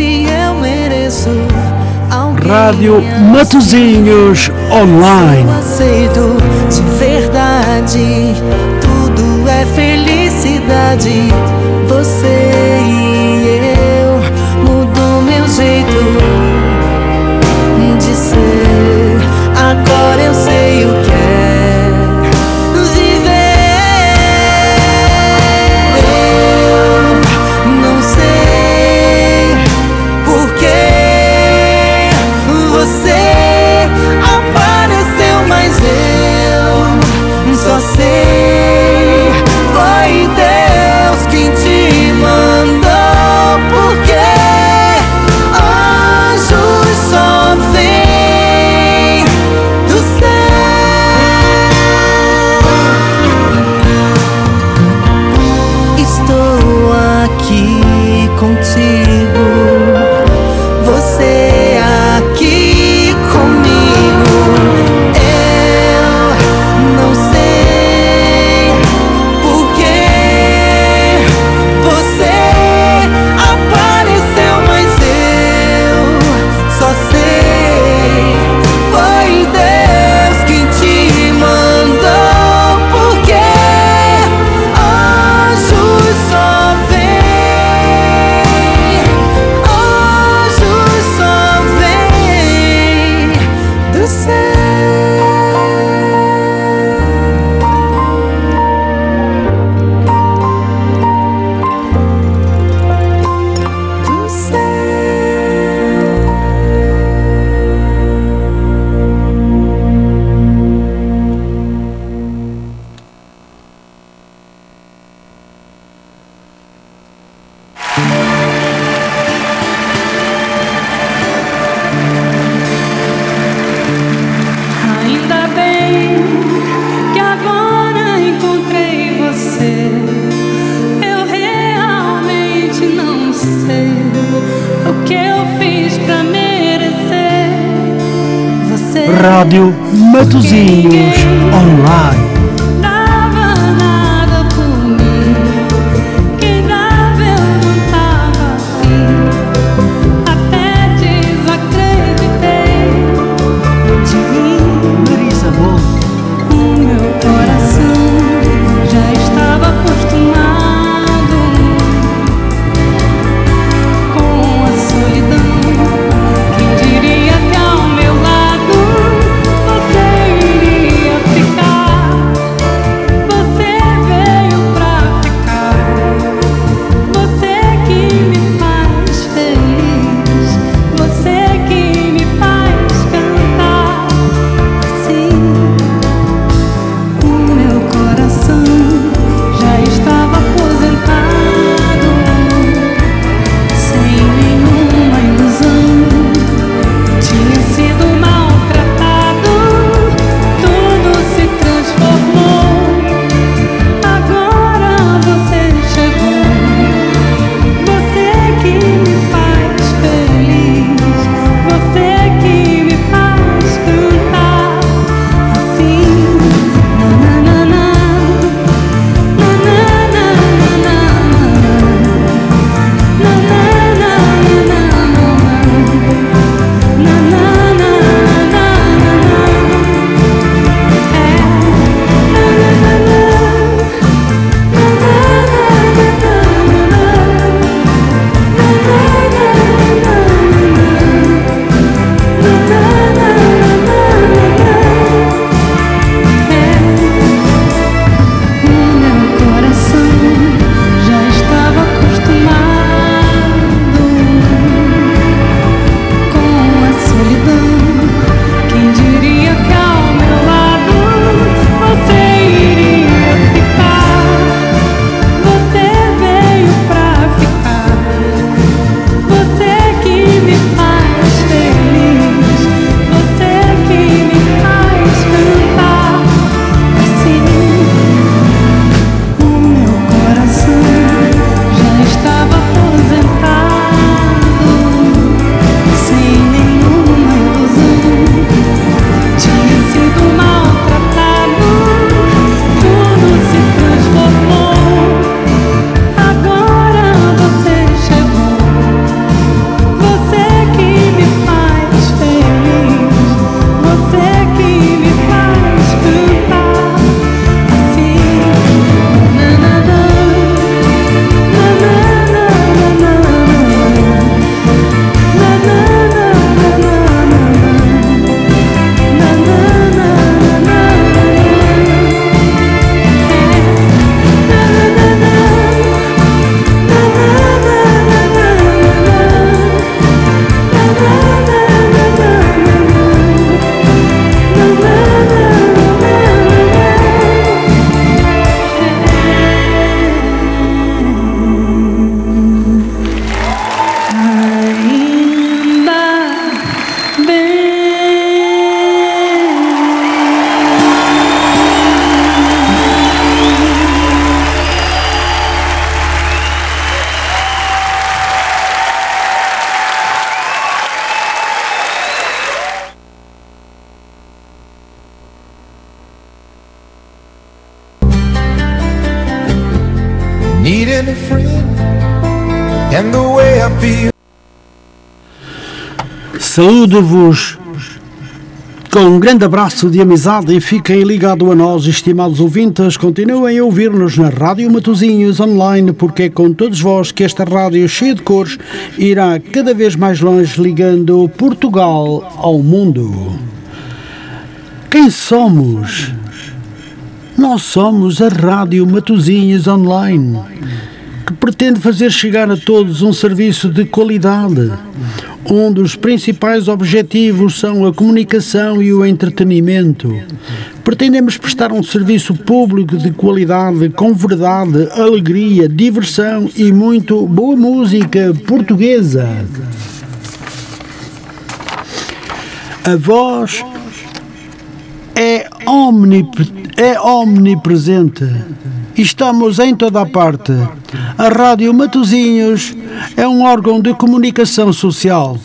se eu mereço. Rádio Matozinhos Online. Aceito de verdade, tudo é felicidade. santos Saúdo-vos com um grande abraço de amizade e fiquem ligados a nós, estimados ouvintes. Continuem a ouvir-nos na Rádio Matosinhos online, porque é com todos vós que esta rádio cheia de cores irá cada vez mais longe, ligando Portugal ao mundo. Quem somos? Nós somos a Rádio Matozinhos Online, que pretende fazer chegar a todos um serviço de qualidade, onde os principais objetivos são a comunicação e o entretenimento. Pretendemos prestar um serviço público de qualidade, com verdade, alegria, diversão e muito boa música portuguesa. A voz é, omnip, é omnipresente. Estamos em toda a parte. A Rádio Matozinhos é um órgão de comunicação social,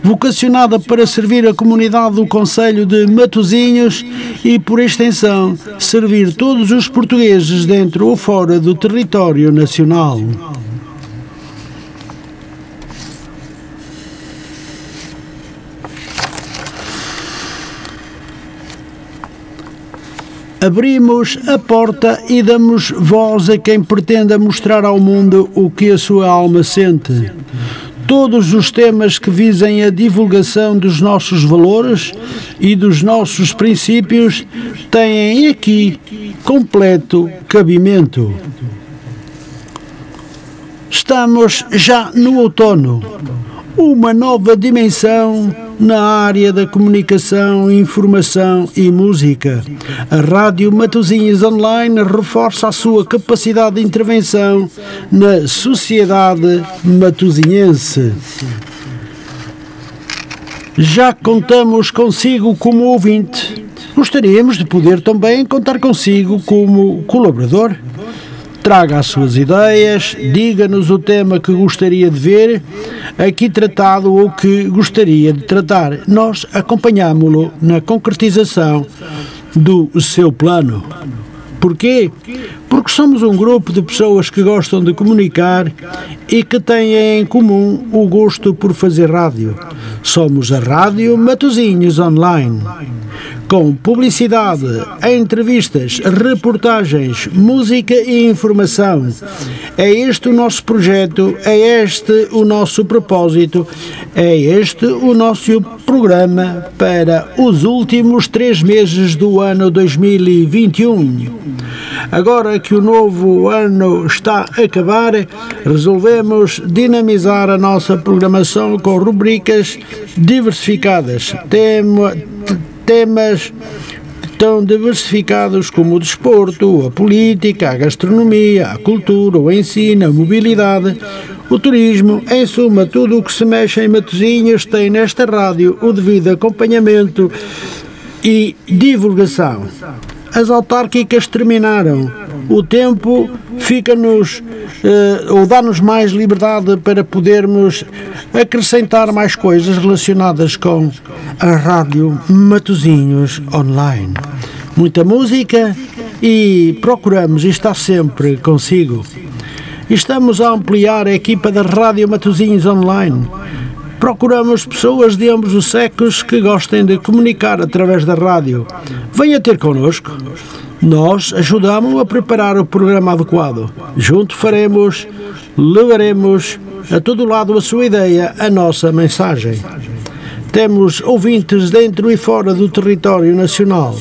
vocacionada para servir a comunidade do Conselho de Matozinhos e, por extensão, servir todos os portugueses dentro ou fora do território nacional. Abrimos a porta e damos voz a quem pretenda mostrar ao mundo o que a sua alma sente. Todos os temas que visem a divulgação dos nossos valores e dos nossos princípios têm aqui completo cabimento. Estamos já no outono, uma nova dimensão na área da comunicação, informação e música. A Rádio Matozinhos Online reforça a sua capacidade de intervenção na sociedade matozinhense. Já contamos consigo como ouvinte. Gostaríamos de poder também contar consigo como colaborador. Traga as suas ideias, diga-nos o tema que gostaria de ver aqui tratado ou que gostaria de tratar. Nós acompanhámo-lo na concretização do seu plano. Porquê? Porque somos um grupo de pessoas que gostam de comunicar e que têm em comum o gosto por fazer rádio. Somos a Rádio Matozinhos Online. Com publicidade, entrevistas, reportagens, música e informação. É este o nosso projeto, é este o nosso propósito, é este o nosso programa para os últimos três meses do ano 2021. Agora que o novo ano está a acabar, resolvemos dinamizar a nossa programação com rubricas diversificadas. Tema, temas tão diversificados como o desporto, a política, a gastronomia, a cultura, o ensino, a mobilidade, o turismo, em suma, tudo o que se mexe em Matozinhos tem nesta rádio o devido acompanhamento e divulgação. As autárquicas terminaram. O tempo fica-nos eh, ou dá-nos mais liberdade para podermos acrescentar mais coisas relacionadas com a rádio Matozinhos Online. Muita música e procuramos estar sempre consigo. Estamos a ampliar a equipa da Rádio Matozinhos Online. Procuramos pessoas de ambos os sexos que gostem de comunicar através da rádio. Venha ter connosco. Nós ajudamos a preparar o programa adequado. Junto faremos, levaremos a todo lado a sua ideia, a nossa mensagem. Temos ouvintes dentro e fora do território nacional.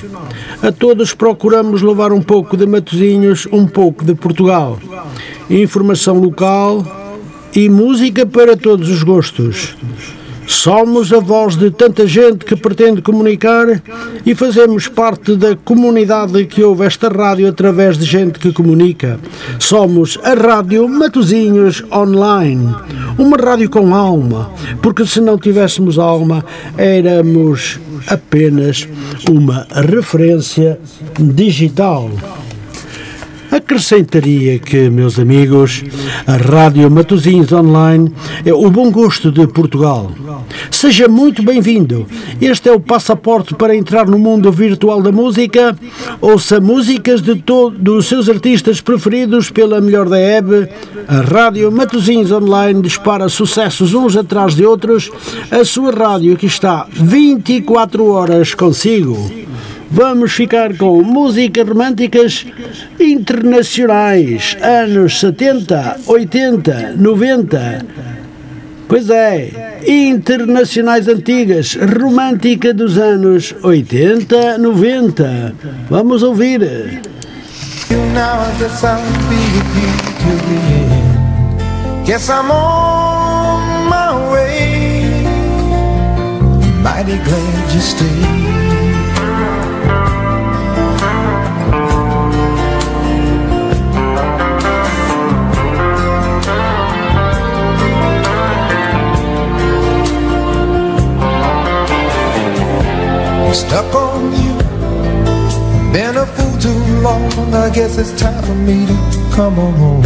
A todos procuramos levar um pouco de Matozinhos, um pouco de Portugal. Informação local e música para todos os gostos. Somos a voz de tanta gente que pretende comunicar e fazemos parte da comunidade que ouve esta rádio através de gente que comunica. Somos a Rádio Matozinhos Online, uma rádio com alma, porque se não tivéssemos alma, éramos apenas uma referência digital. Acrescentaria que, meus amigos, a Rádio Matosinhos Online é o bom gosto de Portugal. Seja muito bem-vindo. Este é o passaporte para entrar no mundo virtual da música. Ouça músicas de todos os seus artistas preferidos pela melhor da web. A Rádio Matosinhos Online dispara sucessos uns atrás de outros. A sua rádio aqui está 24 horas consigo. Vamos ficar com músicas românticas internacionais, anos 70, 80, 90. Pois é, internacionais antigas, romântica dos anos 80, 90. Vamos ouvir. Now. Guess I'm on my way. Mighty glad you stayed. Stuck on you. Been a fool too long. I guess it's time for me to come on home.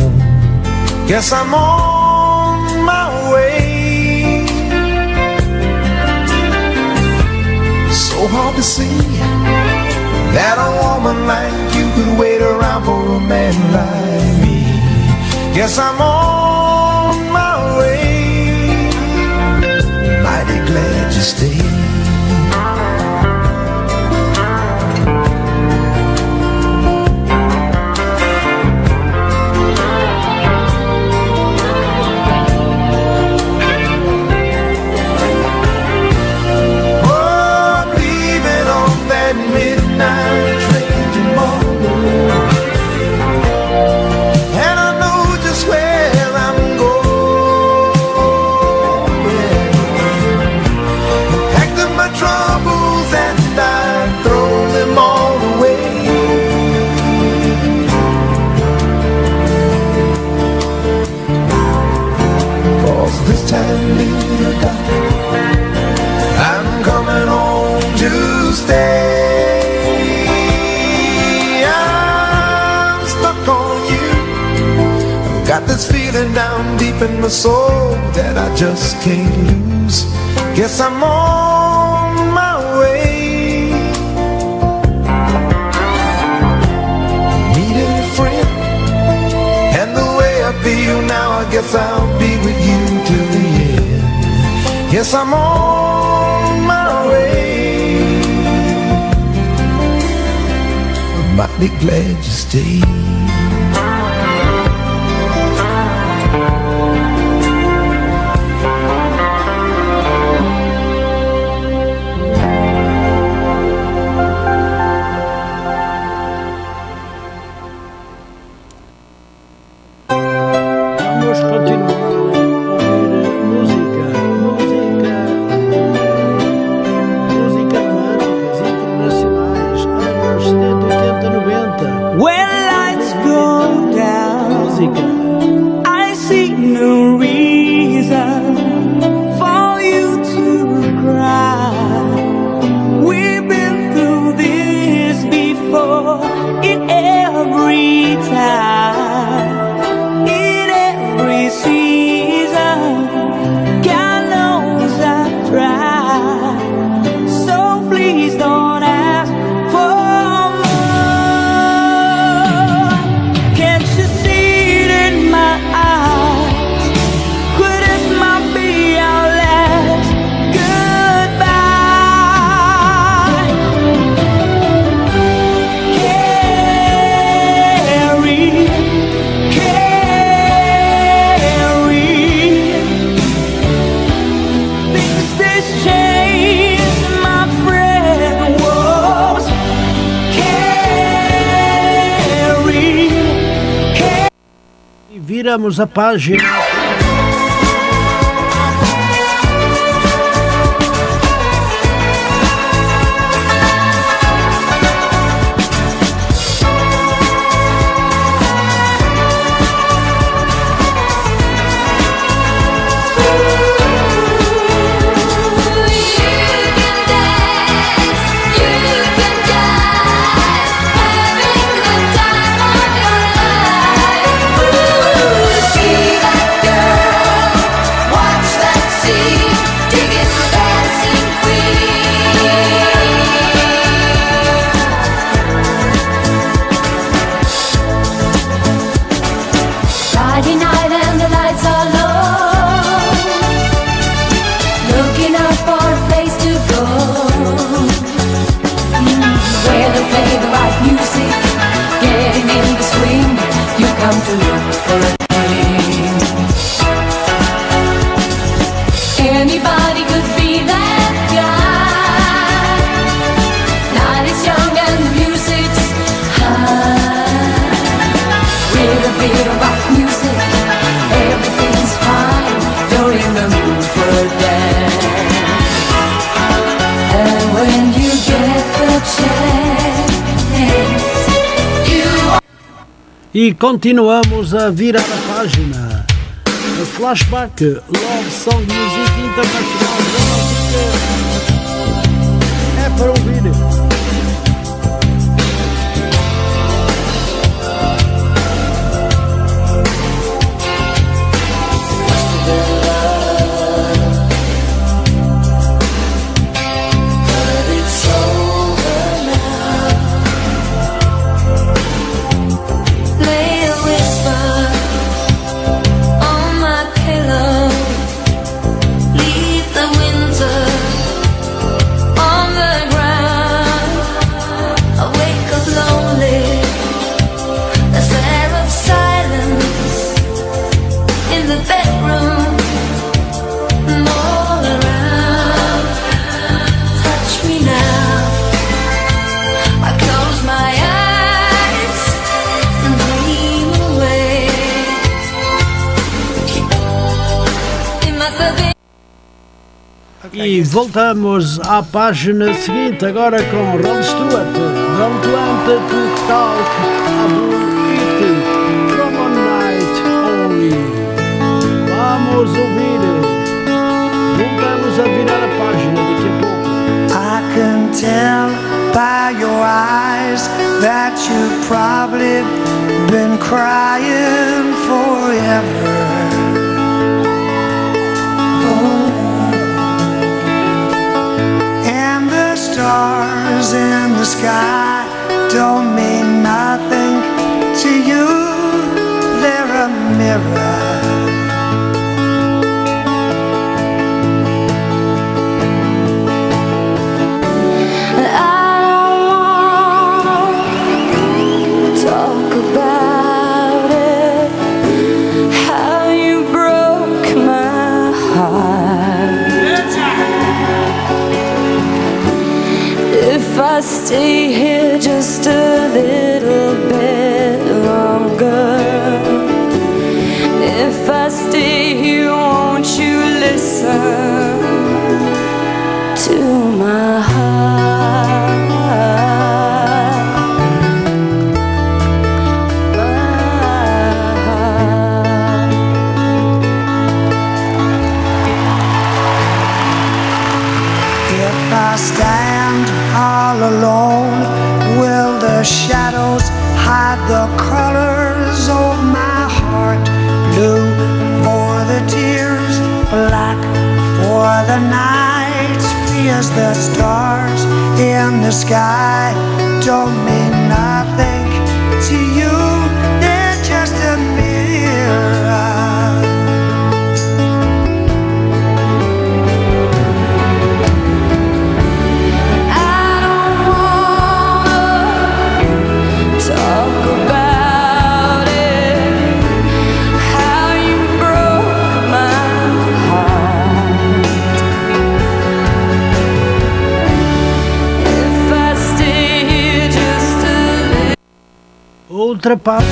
Guess I'm on my way. So hard to see that a woman like you could wait around for a man like me. Guess I'm on my way. Mighty glad you stayed. In my soul that I just can't lose. Guess I'm on my way. Needed a friend, and the way I feel now, I guess I'll be with you till the end. Yes, I'm on my way. I'm mighty glad you stayed. Viramos a página. Continuamos a virar a página. Flashback Love Song Music Internacional. Voltamos à página seguinte, agora com Rod Stewart. Don't want to talk about it from a night only. Vamos ouvir. Voltamos a virar a página daqui a pouco. I can tell by your eyes that you've probably been crying forever. Stars in the sky don't mean nothing to you, they're a mirror. Stay here just a little fierce the stars in the sky. Don't little. Outra página.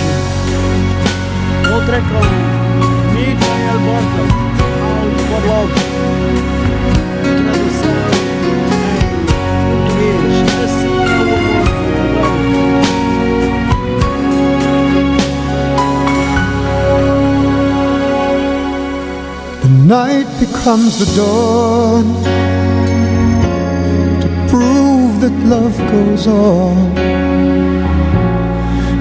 Outra com Miguel Borta. All for Love. Tradução em português. Assim é o amor. The night becomes the dawn to prove that love goes on.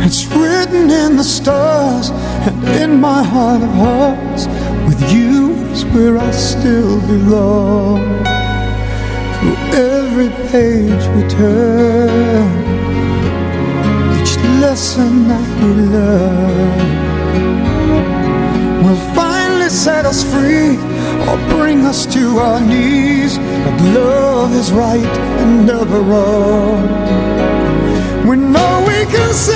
It's written in the stars and in my heart of hearts. With you is where I still belong. Through every page we turn, each lesson that we learn will finally set us free or bring us to our knees. But love is right and never wrong. We know we can say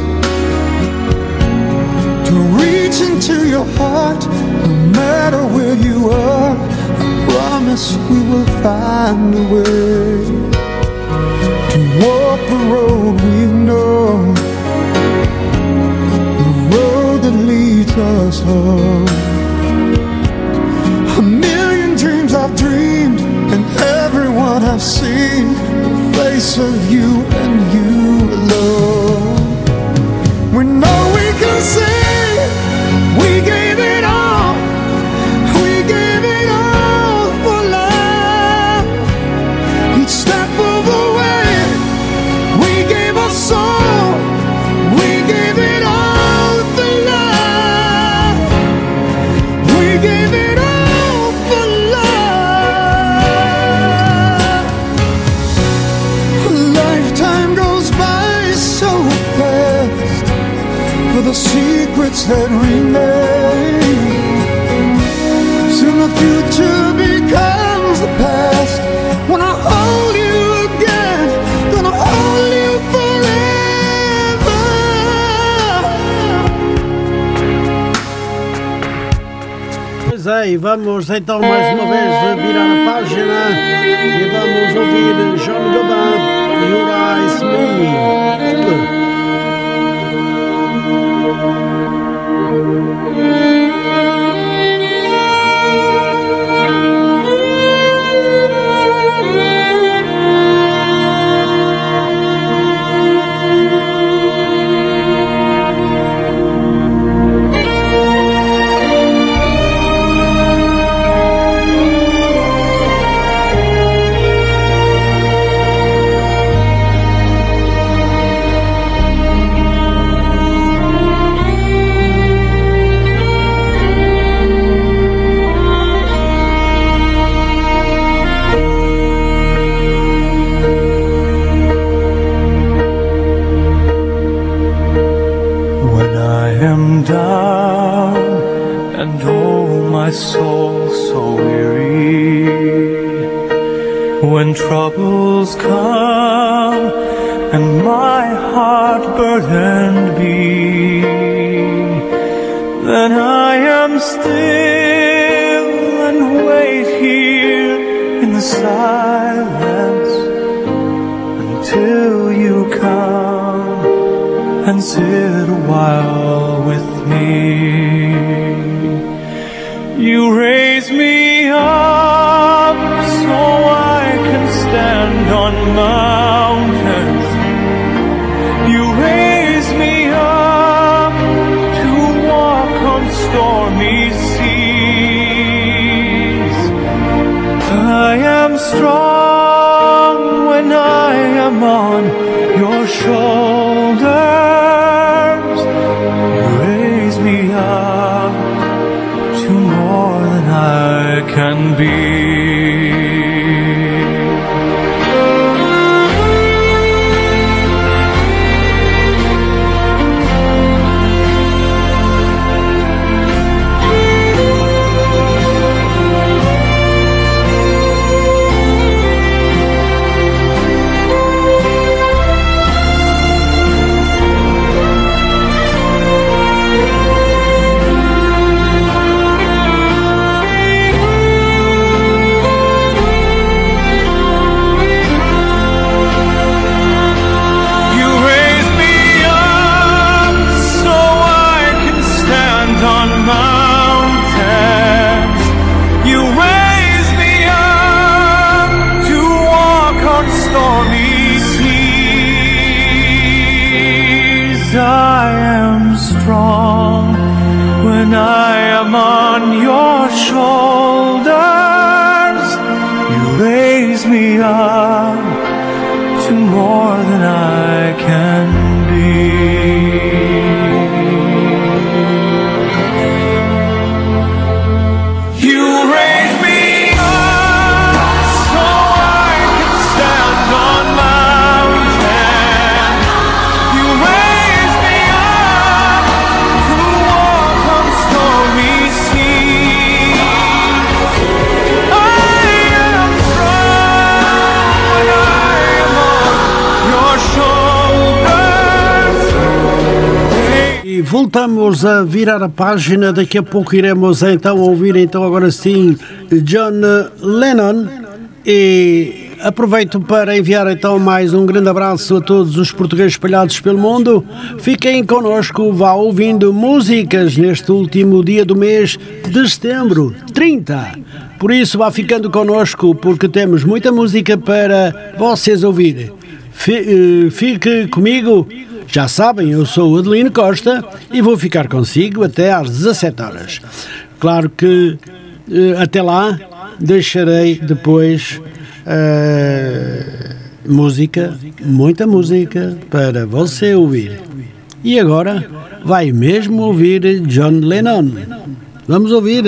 reach into your heart, no matter where you are. I promise we will find a way to walk the road we know, the road that leads us home. A million dreams I've dreamed, and everyone I've seen, the face of you and you. E vamos então mais uma vez virar a página e vamos ouvir John Gabá e o Ice Me. When troubles come and my heart burdened be, then I am still and wait here in the silence. night. Voltamos a virar a página. Daqui a pouco iremos então ouvir então agora sim John Lennon. E aproveito para enviar então mais um grande abraço a todos os portugueses espalhados pelo mundo. Fiquem connosco, vá ouvindo músicas neste último dia do mês de setembro, 30. Por isso vá ficando connosco porque temos muita música para vocês ouvirem. Eh, Fique comigo. Já sabem, eu sou o Adelino Costa e vou ficar consigo até às 17 horas. Claro que eh, até lá deixarei depois eh, música, muita música para você ouvir. E agora vai mesmo ouvir John Lennon. Vamos ouvir.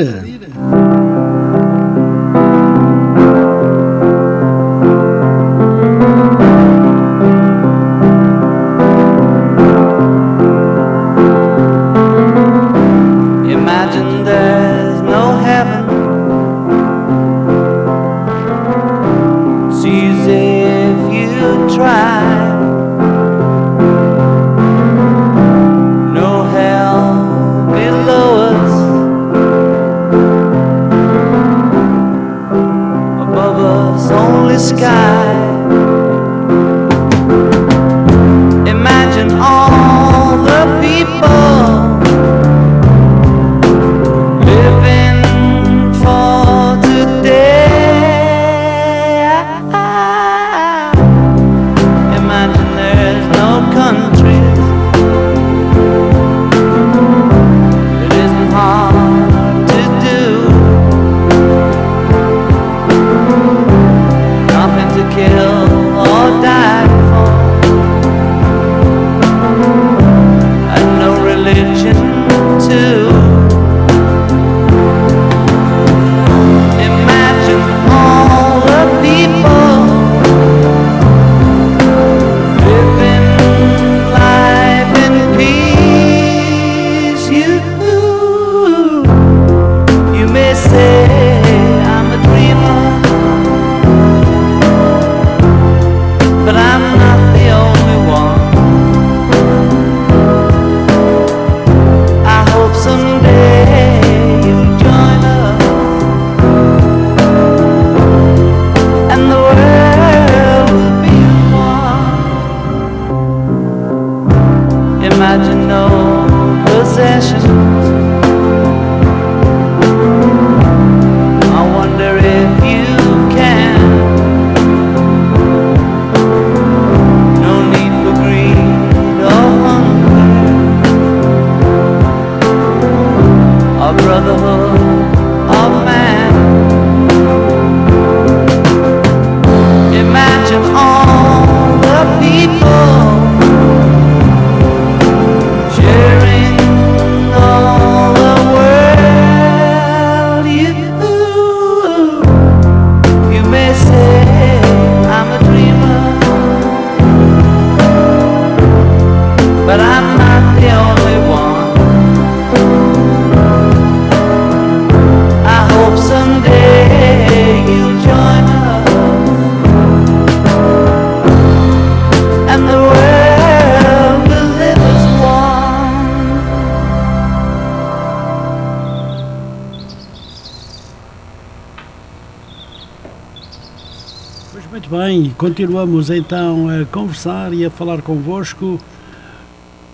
Continuamos então a conversar e a falar convosco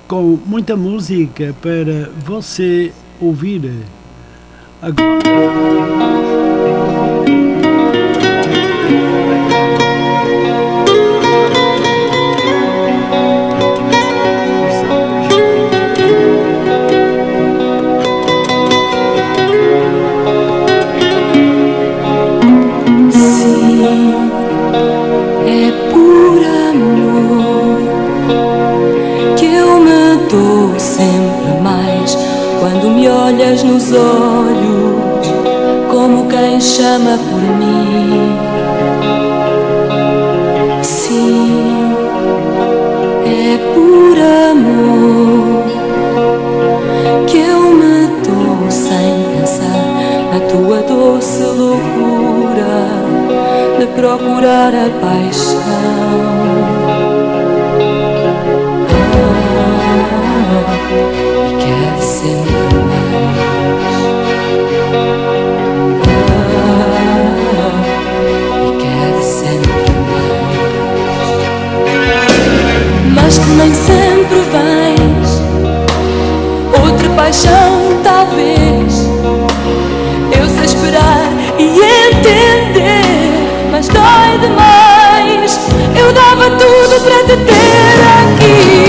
com muita música para você ouvir. Agora. Chama por mim. Sim, é por amor que eu me dou sem pensar na tua doce loucura de procurar a paixão. nem sempre vens. Outra paixão, talvez. Eu sei esperar e entender, mas dói demais. Eu dava tudo para te ter aqui.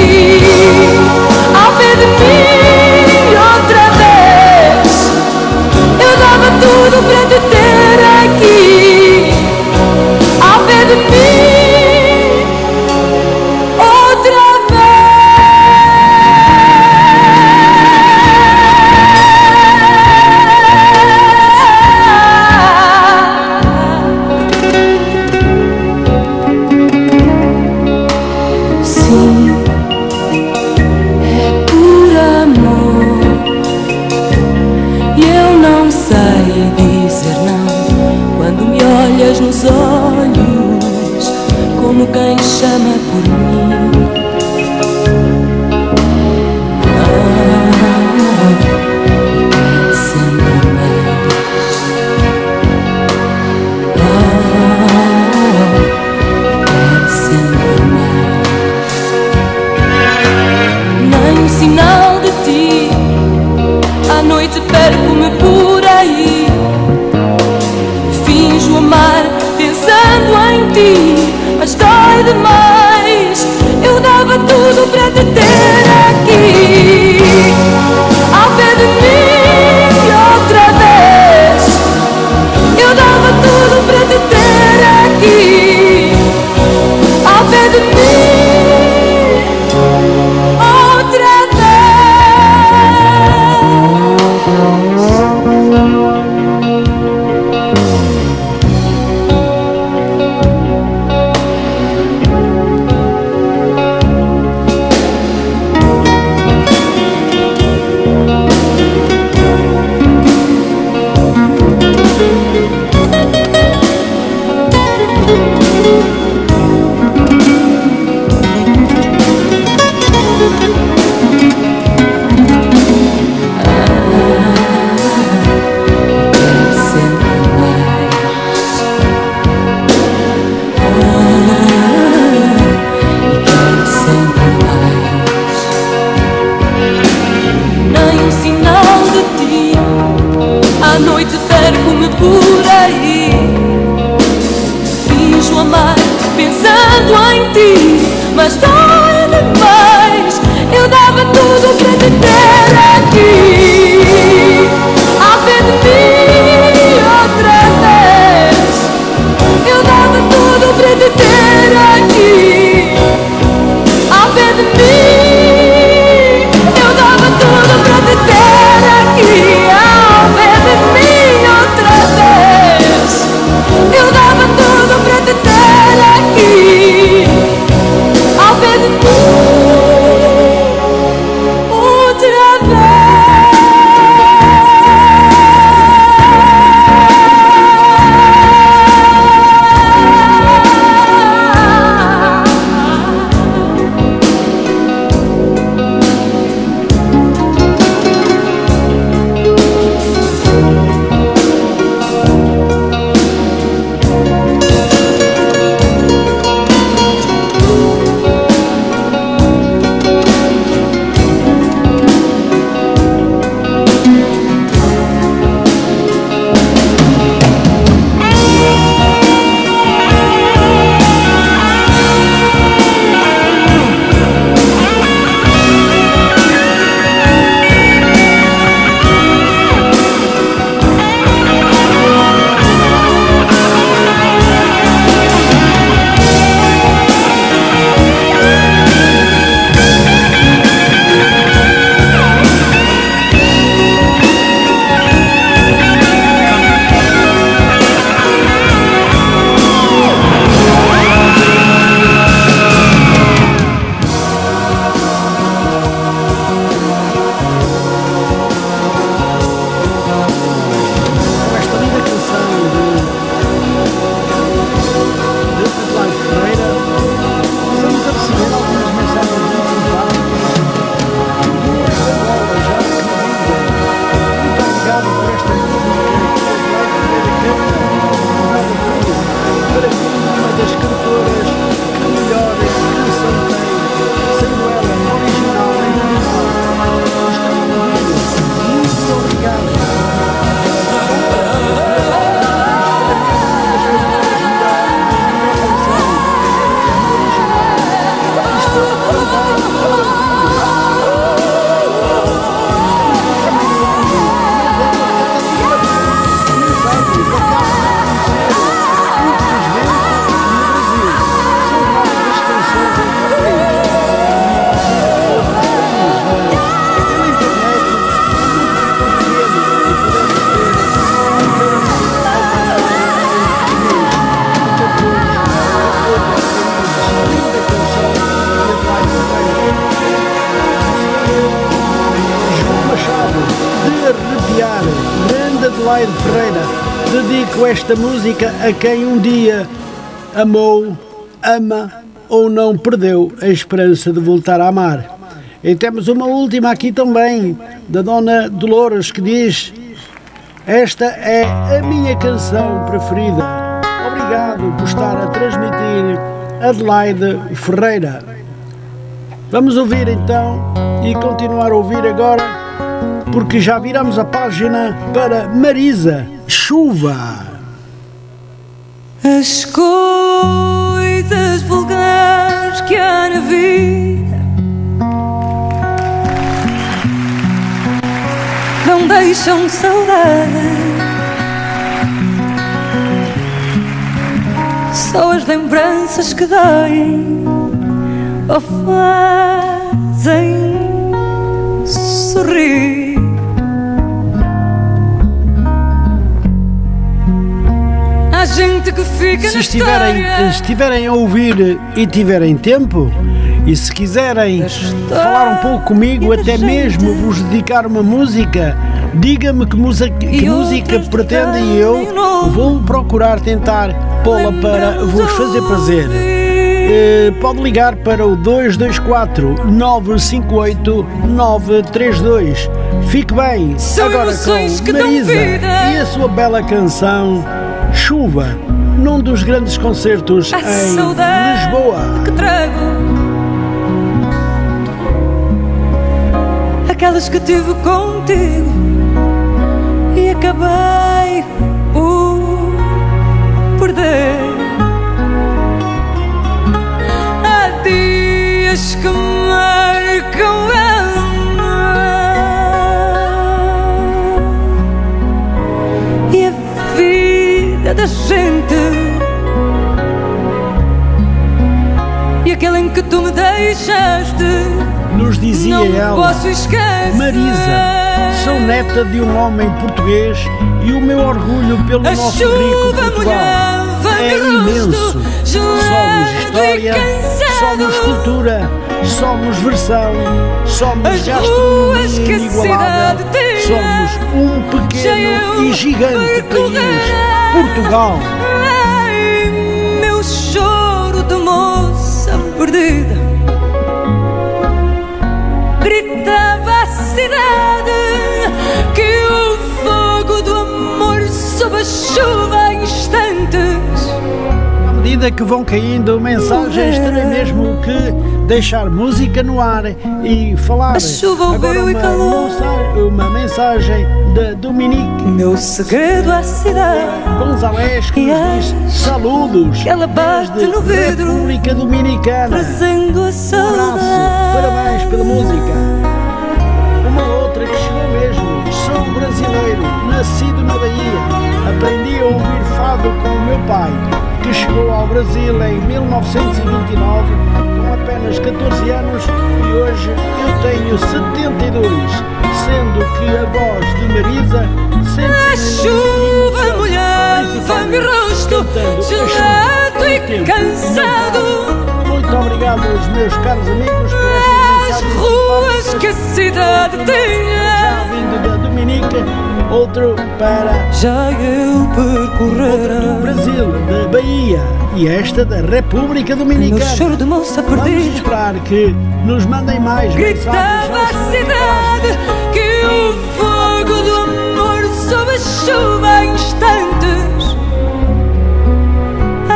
A quem um dia amou, ama ou não perdeu a esperança de voltar a amar. E temos uma última aqui também, da Dona Dolores, que diz: Esta é a minha canção preferida. Obrigado por estar a transmitir Adelaide Ferreira. Vamos ouvir então e continuar a ouvir agora, porque já viramos a página para Marisa Chuva. As coisas vulgares que há na vida não deixam saudade. Só as lembranças que doem ou fazem sorrir. Gente que fica Se estiverem, estiverem a ouvir e tiverem tempo, e se quiserem falar um pouco comigo, até mesmo vos dedicar uma música, diga-me que, musa- que música pretendem e eu vou procurar tentar pô-la para vos fazer prazer. Eh, pode ligar para o 224 958 932. Fique bem agora com Marisa e a sua bela canção Chuva, num dos grandes concertos A em Lisboa. que trago Aquelas que tive contigo E acabei por perder Há dias que marcam vida da gente. E aquele em que tu me deixaste Nos dizia Não ela, posso esquecer. Marisa, sou neta de um homem português e o meu orgulho pelo A nosso chuva rico Portugal é imenso. Somos história, somos cultura, somos versão, somos As ruas que a inigualável, cidade tinha, somos um pequeno eu e gigante país. Portugal. Ai, meu choro de moça perdida Gritava a cidade Que o fogo do amor sob a chuva medida que vão caindo mensagens, terei mesmo que deixar música no ar e falar. A chuva ouviu e uma, calou. mensa- uma mensagem de Dominique Meu segredo à cidade Gonzalez que E nos diz saludos que ela bate no vidro, República Dominicana. Trazendo a Um abraço, saudade parabéns pela música. Uma outra que chegou mesmo, sou brasileiro, nascido na Bahia. Aprendi a ouvir fado com o meu pai, que chegou ao Brasil em 1929 com apenas 14 anos e hoje eu tenho 72, sendo que a voz de Marisa sempre A chuva molhava meu rosto Gelado e cansado. Muito obrigado aos meus caros amigos por As estas mensagens ruas que a cidade já tinha. vindo da Dominica, outro para Já eu do Brasil, da Bahia e esta da República Dominicana. choro de moça Vamos perdida esperar que nos mandem mais Gritava a cidade Que o fogo do amor sob a chuva em instantes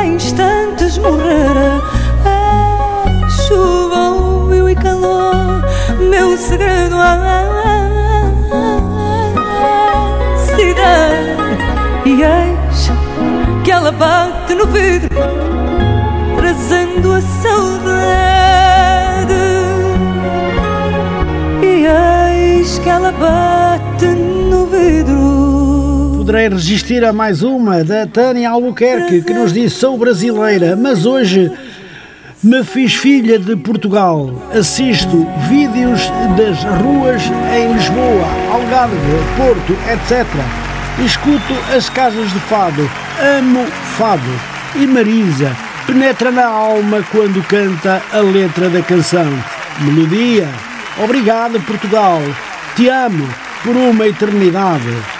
Em instantes morrera. A chuva ouviu e calou Meu segredo à ela bate no vidro Trazendo a saudade E eis que ela bate no vidro Poderei resistir a mais uma da Tânia Albuquerque que nos disse sou brasileira, mas hoje me fiz filha de Portugal. Assisto vídeos das ruas em Lisboa, Algarve, Porto, etc. Escuto as casas de fado. Amo fado. E Marisa penetra na alma quando canta a letra da canção. Melodia. Obrigado, Portugal. Te amo por uma eternidade.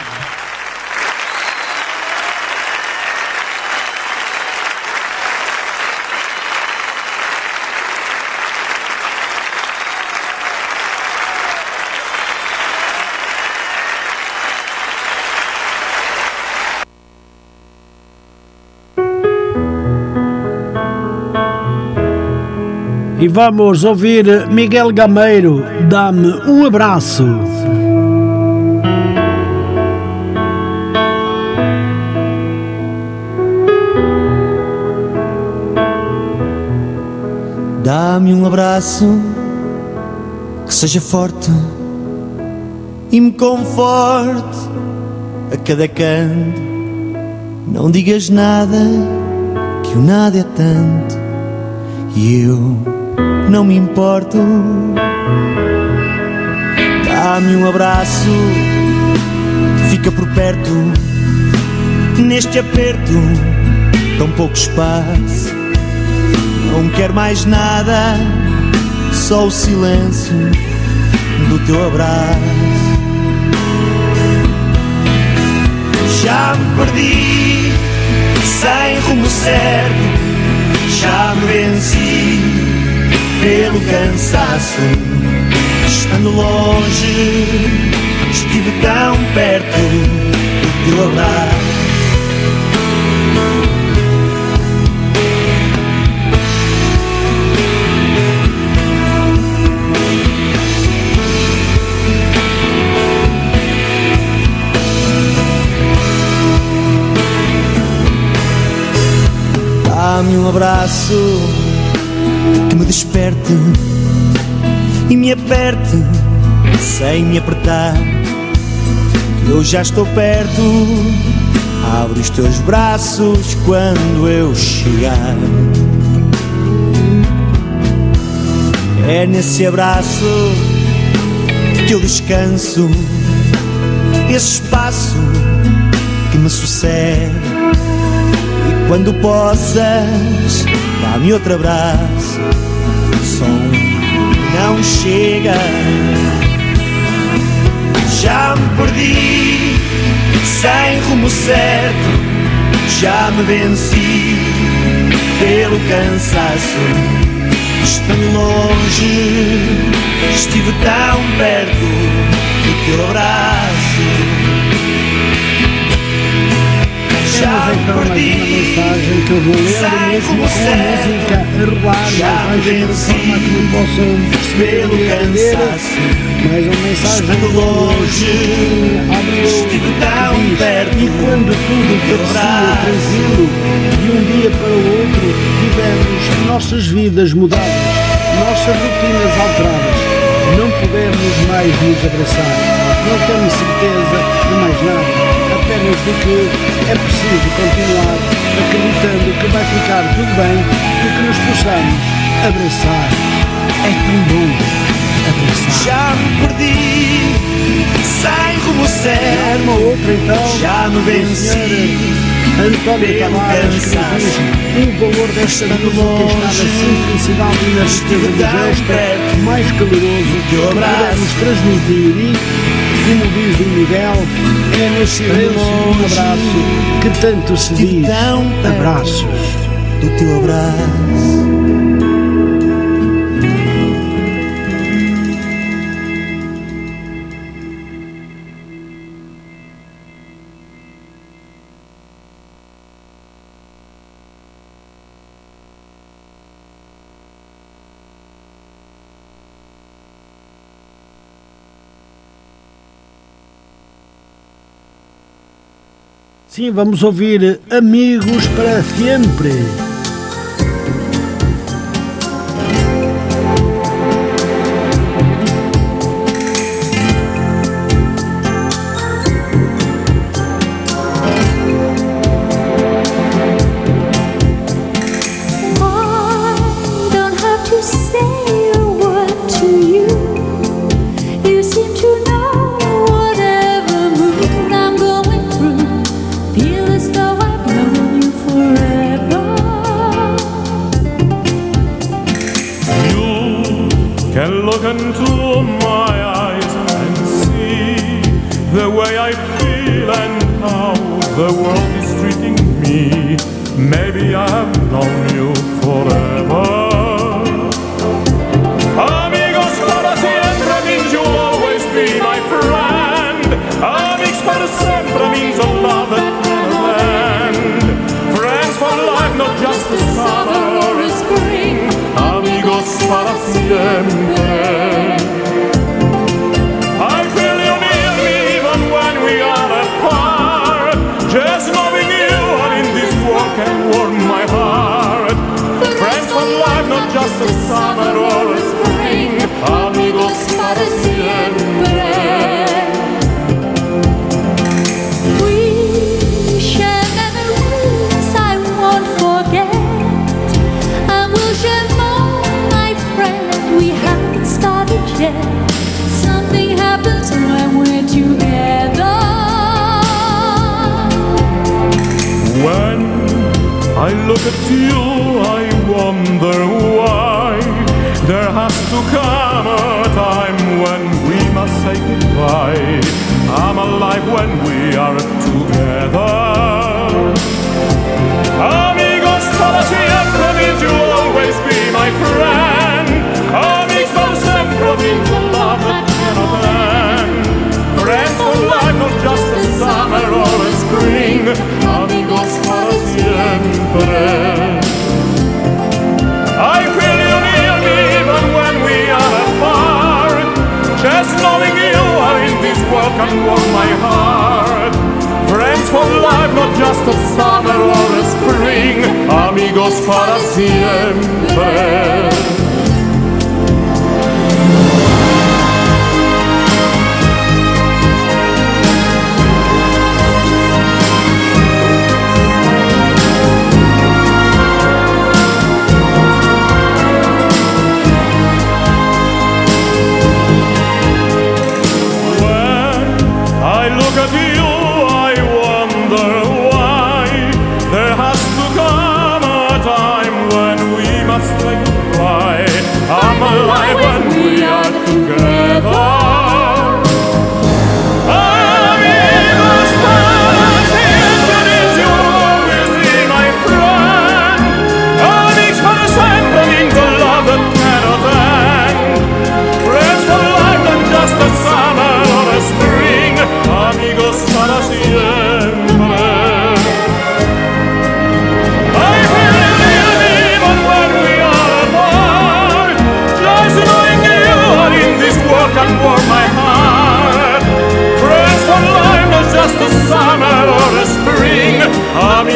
E vamos ouvir Miguel Gameiro, dá-me um abraço. Dá-me um abraço que seja forte e me conforte a cada canto. Não digas nada, que o nada é tanto e eu não me importo. Dá-me um abraço, fica por perto, neste aperto, tão pouco espaço. Não quero mais nada, só o silêncio do teu abraço. Já me perdi, sem rumo certo, já me venci pelo cansaço. Estando longe, estive tão perto do teu abraço. Dá-me um abraço me desperte e me aperte sem me apertar. Que eu já estou perto. Abre os teus braços quando eu chegar. É nesse abraço que eu descanso. Esse espaço que me sucede. E quando possas, dá-me outro abraço. Som não chega. Já me perdi, sem rumo certo. Já me venci pelo cansaço. Estando longe, estive tão perto do teu abraço. Temos então mais uma mensagem que eu vou ler mesmo com a certo. música a rolar página de forma que não possam perceber é ler. cansaço. Mais uma mensagem Estando longe, estive tão perto E quando tudo parecia braço. tranquilo, de um dia para o outro tivemos nossas vidas mudadas, nossas rotinas alteradas. Não podemos mais nos abraçar. Não temos certeza de mais nada, apenas de que é preciso continuar acreditando que vai ficar tudo bem e que nos possamos abraçar. É tão bom abraçar. Já me perdi, sem rumo Há certo. uma outra então, Já me venci António Tavares diz o valor desta música está na simplicidade e na riqueza do gesto mais caloroso que podemos transmitir e, como diz o Miguel, é no silêncio um abraço que tanto se diz abraços. do teu abraço. Sim, vamos ouvir Amigos para Sempre. amigos para siempre. I feel you near me even when we are apart. Just knowing you are in this world can warm my heart. Friends for life, not just a summer or a spring. Amigos para siempre.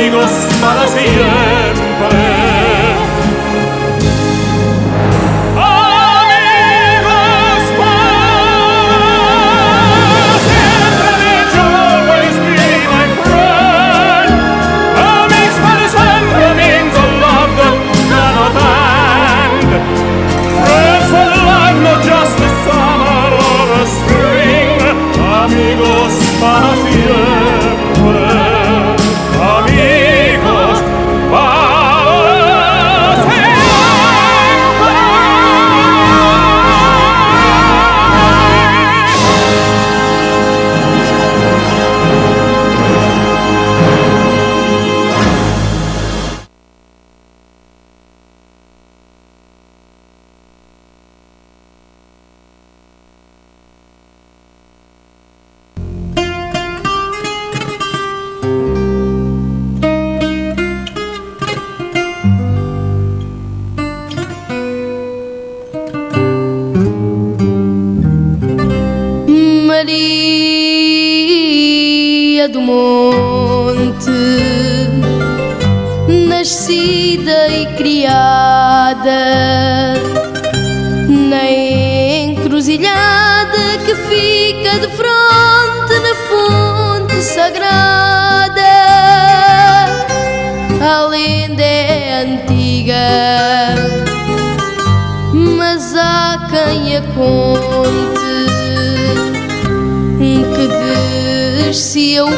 reinos para siempre. mas há quem a conte que descia o bom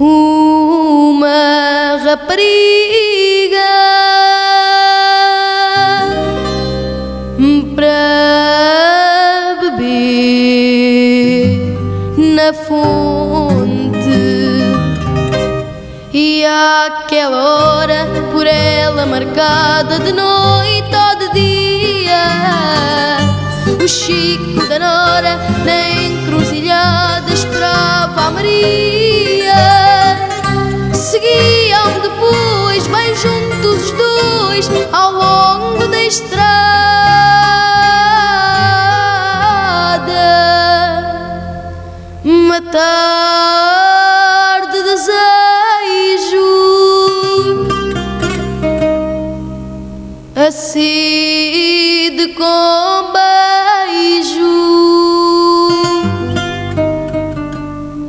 uma rapariga para beber na fonte. E àquela hora por ela marcada de noite ou de dia. O Chico da Nora na encruzilhada esperava a Maria. Seguiam depois, bem juntos os dois, ao longo da estrada. Matar. acede com beijo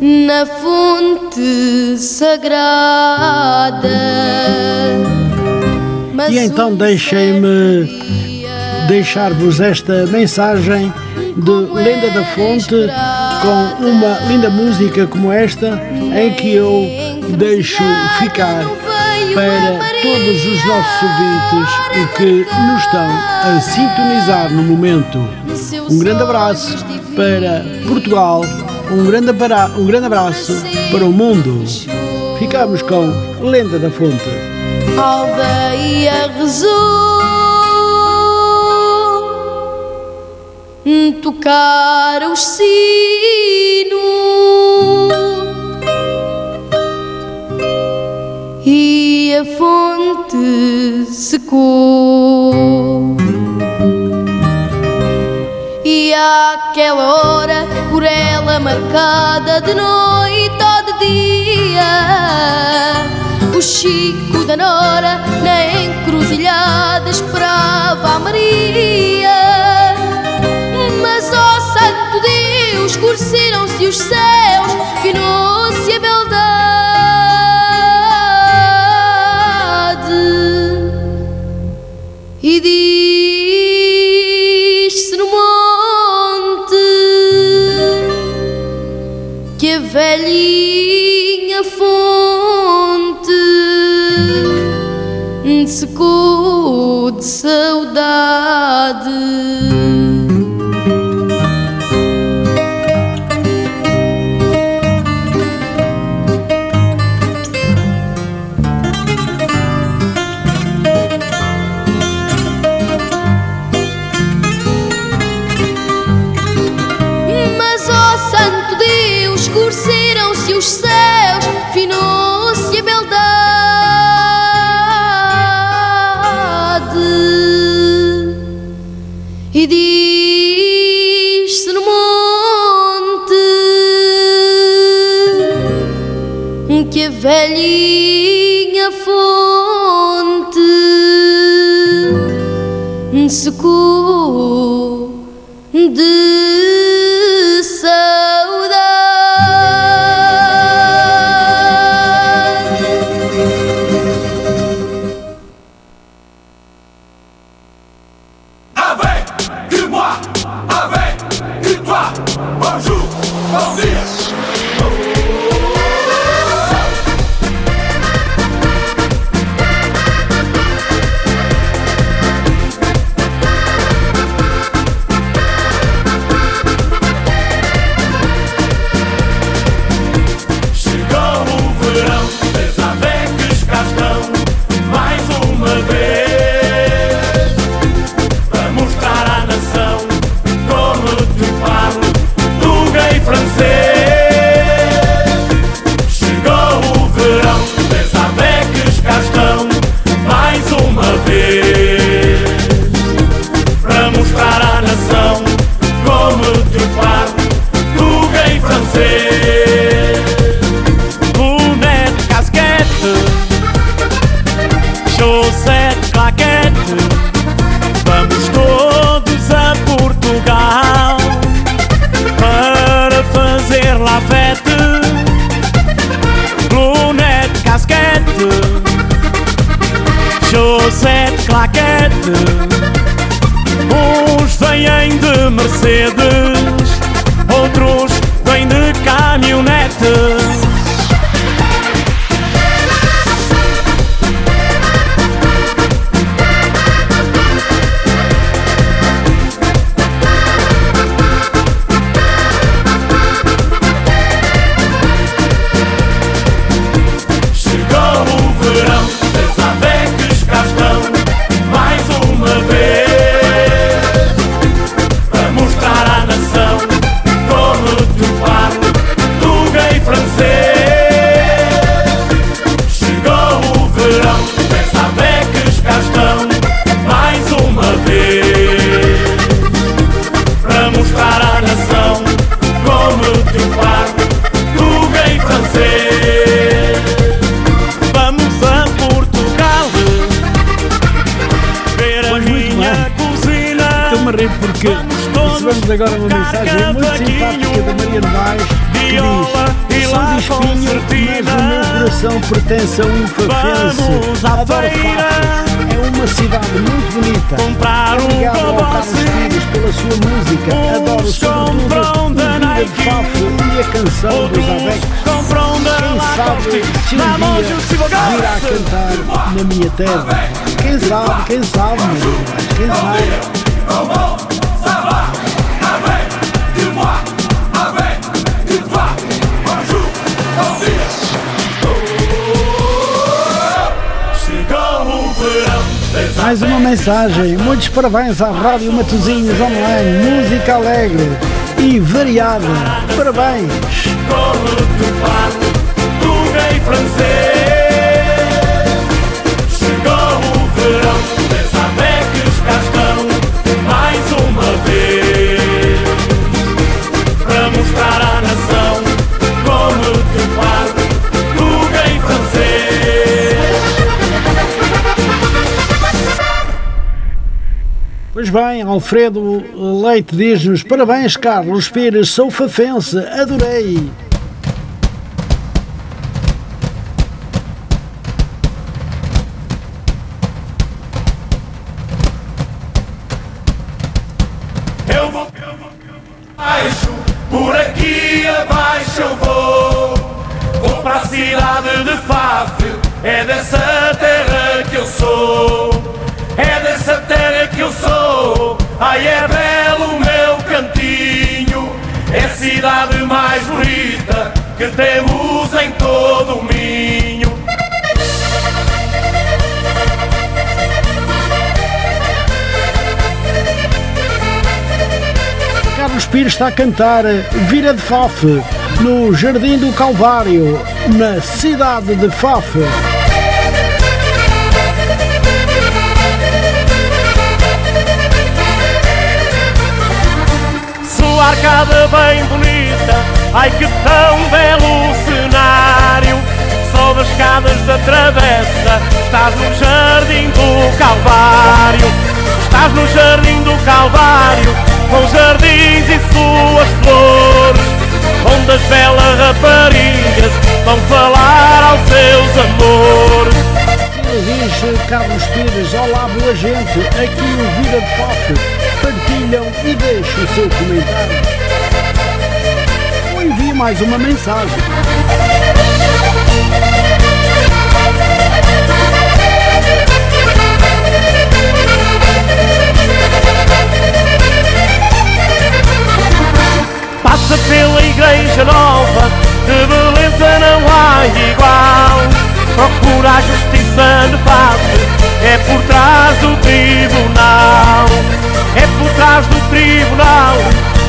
na fonte sagrada. Mas e então deixem-me deixar-vos esta mensagem de Lenda da Fonte com uma linda música como esta em que eu deixo ficar para todos os nossos ouvintes e que nos estão a sintonizar no momento. Um grande abraço para Portugal, um grande, abra- um grande abraço para o mundo. Ficamos com Lenda da Fonte. Aldeia rezou tocar os sinos a fonte secou. E àquela hora, por ela marcada de noite ou de dia, o Chico da Nora na encruzilhada esperava a Maria. Mas, ó Santo Deus, escureceram-se os céus, velhinha fonte secou de saudade. Velhinha fonte secou coração pertence a um fafense Adoro. Fafo, é uma cidade muito bonita Comprar um Carlos coboce. Pires pela sua música Adoro sobretudo o da Vira de. Fafo e a canção dos da Quem sabe se um Na mão de dia um virá cantar na minha terra Quem sabe, quem sabe, Maria, quem sabe Mais uma mensagem. Muitos parabéns à Rádio Matozinhos Online. Música alegre e variada. Parabéns. Pois bem, Alfredo Leite diz-nos: Parabéns, Carlos Pires, sou fafense, adorei. Está a cantar Vira de Faf no Jardim do Calvário, na cidade de Faf. Sua arcada bem bonita, ai que tão belo cenário. Sob as escadas da travessa, estás no jardim do Calvário. Estás no jardim do Calvário, com jardins e suas flores. Onde as belas raparigas vão falar aos seus amores. Diz Carlos Pires, olá boa gente, aqui o Vira de Faf. Partilham e deixem o seu comentário. Ou envie mais uma mensagem. Passa pela igreja nova, de beleza não há igual. Procura a justiça de face, é por trás do tribunal. É por trás do tribunal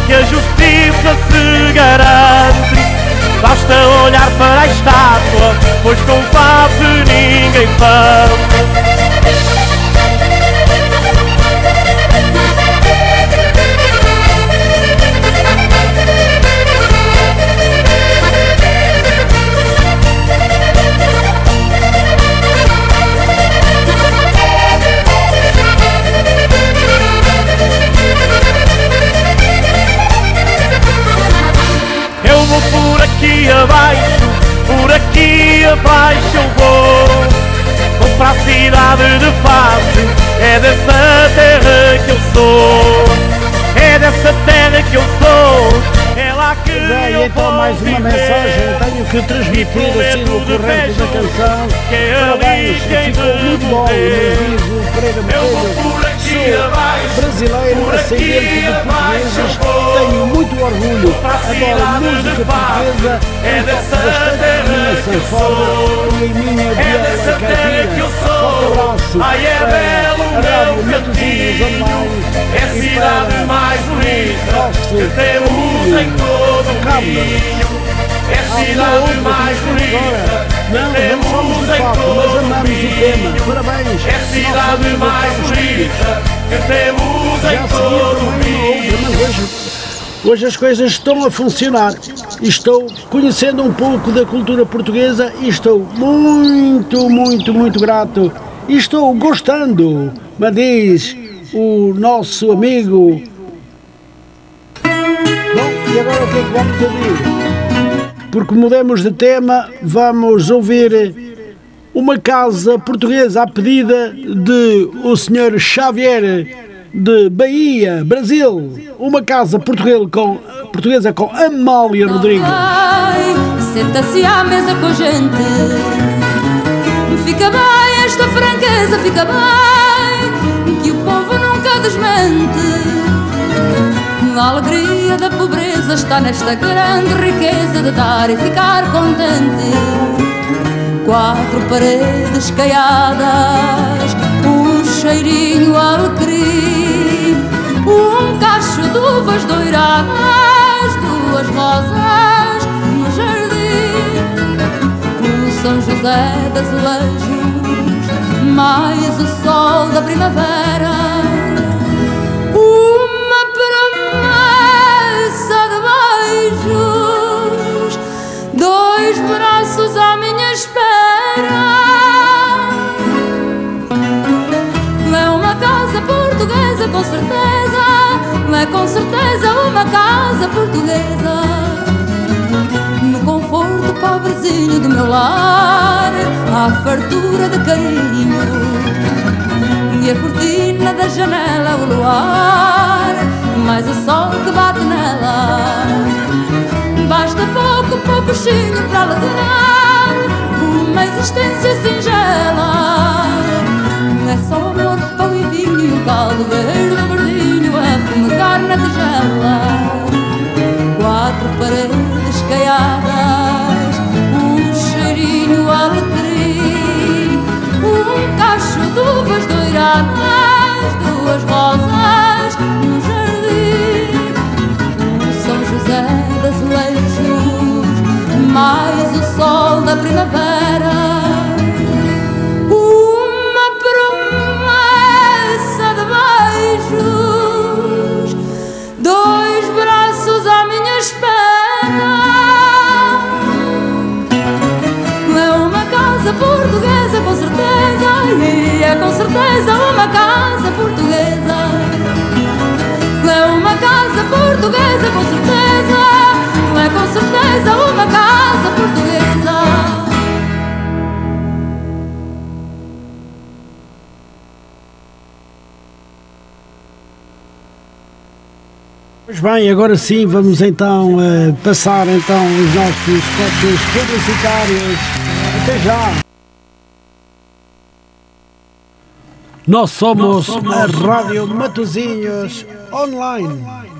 que a justiça se garante. Basta olhar para a estátua, pois com face ninguém fama. Abaixo, por aqui abaixo eu vou. Vou para a cidade de Faf, é dessa terra que eu sou. É dessa terra que eu sou. É lá que É, eu então mais uma mensagem, tenho que transmitir assim no corrente da canção. Parabéns, ficou muito bom, nos diz o Pereira Botelho. Sou brasileiro, ascendente de portugueses, tenho muito orgulho, adoro música portuguesa, É bastante a minha sanfona e a minha viola caipira. Forte abraço Ai, é belo meu Online É cidade mais bonita nosso que temos em É Ah, não, outra mais bonita Não, não somos de em todo mas amamos o tema. Parabéns. É amigo mais bonita que temos em todo o Minho. mas hoje, hoje as coisas estão a funcionar. E Estou conhecendo um pouco da cultura portuguesa e estou muito, muito, muito grato. E estou gostando, mas diz o nosso amigo. E agora o que é que vamos ouvir? porque mudemos de tema, vamos ouvir uma casa portuguesa à pedida de o Sr. Xavier de Bahia, Brasil. Uma casa portuguesa com, portuguesa com Amália Rodrigues. Senta-se à mesa com gente. Fica bem esta franqueza, fica bem que o povo nunca desmente. A alegria da pobreza está nesta grande riqueza de dar e ficar contente. Quatro paredes caiadas, um cheirinho alecrim, um cacho de uvas doiradas, duas rosas no jardim. O São José das Azulejos, mais o sol da primavera. À minha espera. É uma casa portuguesa, com certeza. É com certeza uma casa portuguesa. No conforto pobrezinho do meu lar, há fartura de carinho. E a cortina da janela, o luar, mais o sol que bate nela. Basta pouco, pouco chinho para alegrar uma existência singela. É só amor, pão e vinho um caldo verde, verdinho a fumegar na tigela. Quatro paredes caiadas, um cheirinho alecrim, um cacho de uvas doiradas, duas rosas no jardim. São José das Azulejos, mais o sol da primavera. Portuguesa, com certeza, é com certeza uma casa portuguesa. Pois bem, agora sim vamos então eh, passar então os nossos spots publicitários. Até já! Nós somos, a Rádio Matozinhos Online.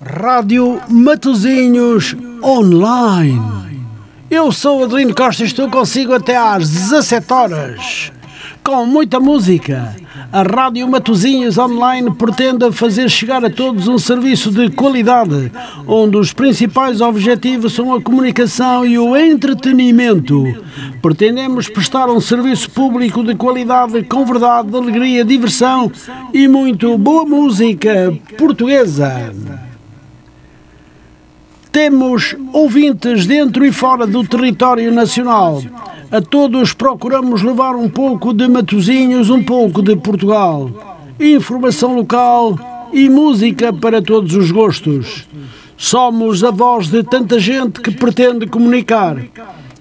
Rádio Matozinhos Online. Eu sou Adelino Costa e estou consigo até às 17 horas. Com muita música, a Rádio Matozinhos Online pretende fazer chegar a todos um serviço de qualidade, onde os principais objetivos são a comunicação e o entretenimento. Pretendemos prestar um serviço público de qualidade com verdade, alegria, diversão e muito boa música portuguesa. Temos ouvintes dentro e fora do território nacional. A todos procuramos levar um pouco de Matozinhos, um pouco de Portugal. Informação local e música para todos os gostos. Somos a voz de tanta gente que pretende comunicar.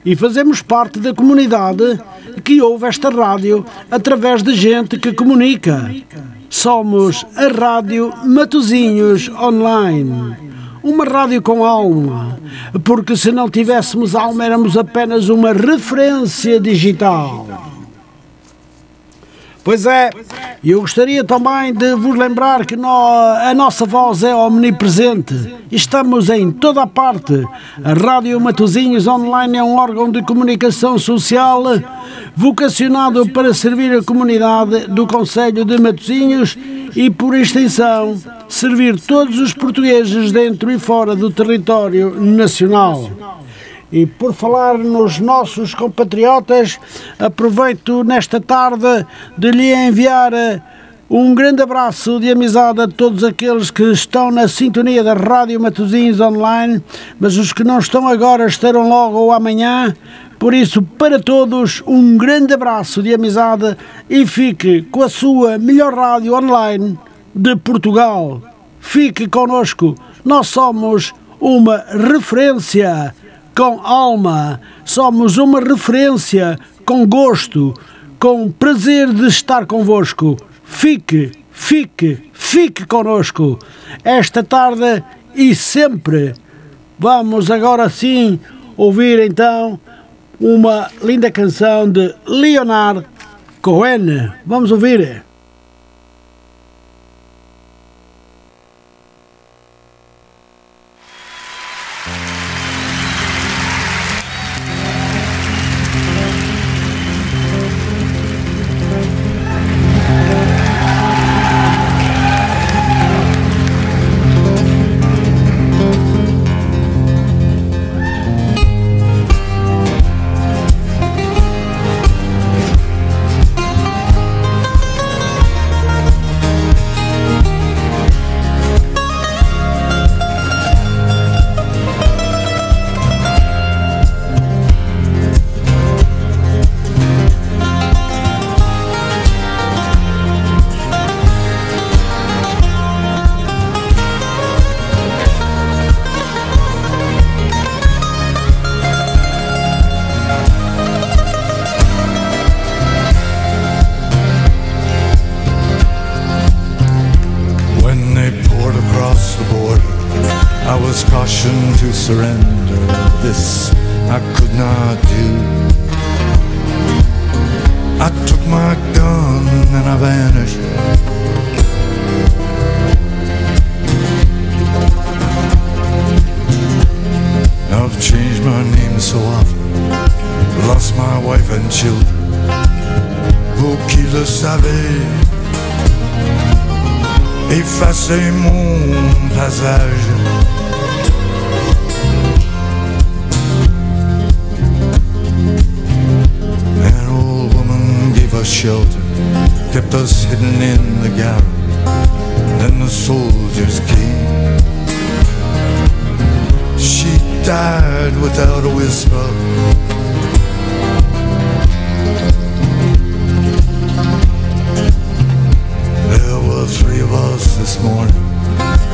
E fazemos parte da comunidade que ouve esta rádio através de gente que comunica. Somos a Rádio Matozinhos Online uma rádio com alma, porque se não tivéssemos alma éramos apenas uma referência digital. Pois é, e eu gostaria também de vos lembrar que nó- a nossa voz é omnipresente. Estamos em toda a parte. A Rádio Matozinhos Online é um órgão de comunicação social vocacionado para servir a comunidade do Conselho de Matozinhos e, por extensão, servir todos os portugueses dentro e fora do território nacional. E por falar nos nossos compatriotas, aproveito nesta tarde de lhe enviar eh, um grande abraço de amizade a todos aqueles que estão na sintonia da Rádio Matosinhos Online, mas os que não estão agora estarão logo ou amanhã. Por isso, para todos, um grande abraço de amizade e fique com a sua melhor rádio online de Portugal. Fique conosco, nós somos uma referência com alma, somos uma referência, com gosto, com prazer de estar convosco. Fique, fique, fique conosco esta tarde e sempre. Vamos agora sim ouvir então uma linda canção de Leonard Cohen. Vamos ouvir.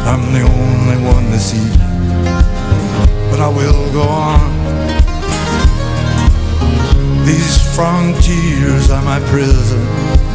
I'm the only one to see, but I will go on. These frontiers are my prison.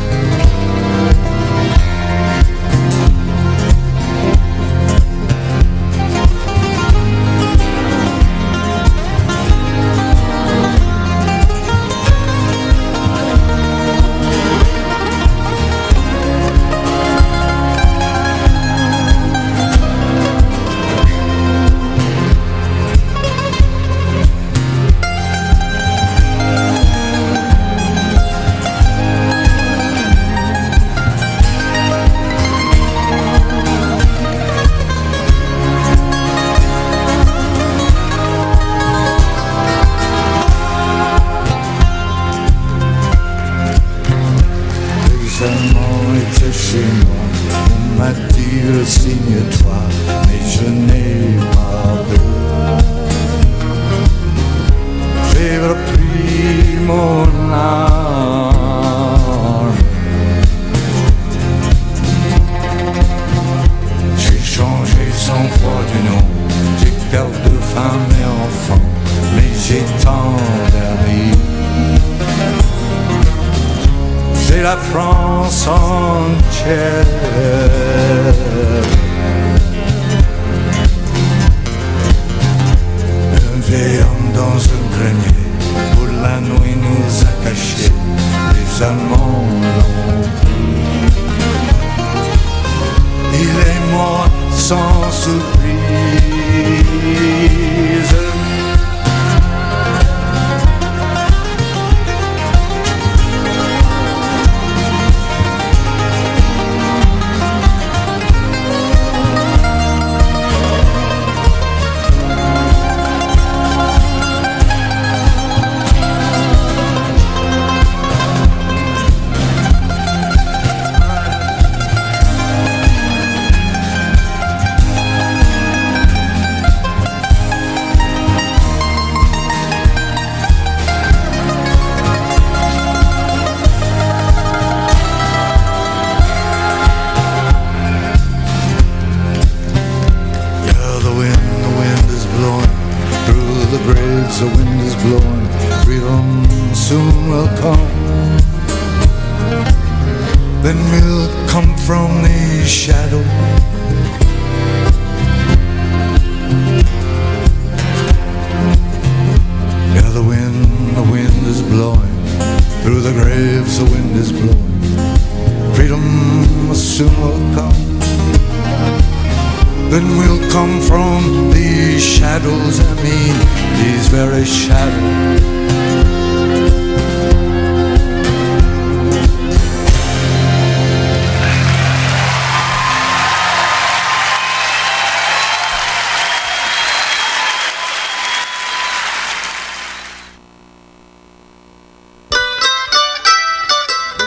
From these shadows, I mean, these very shadows.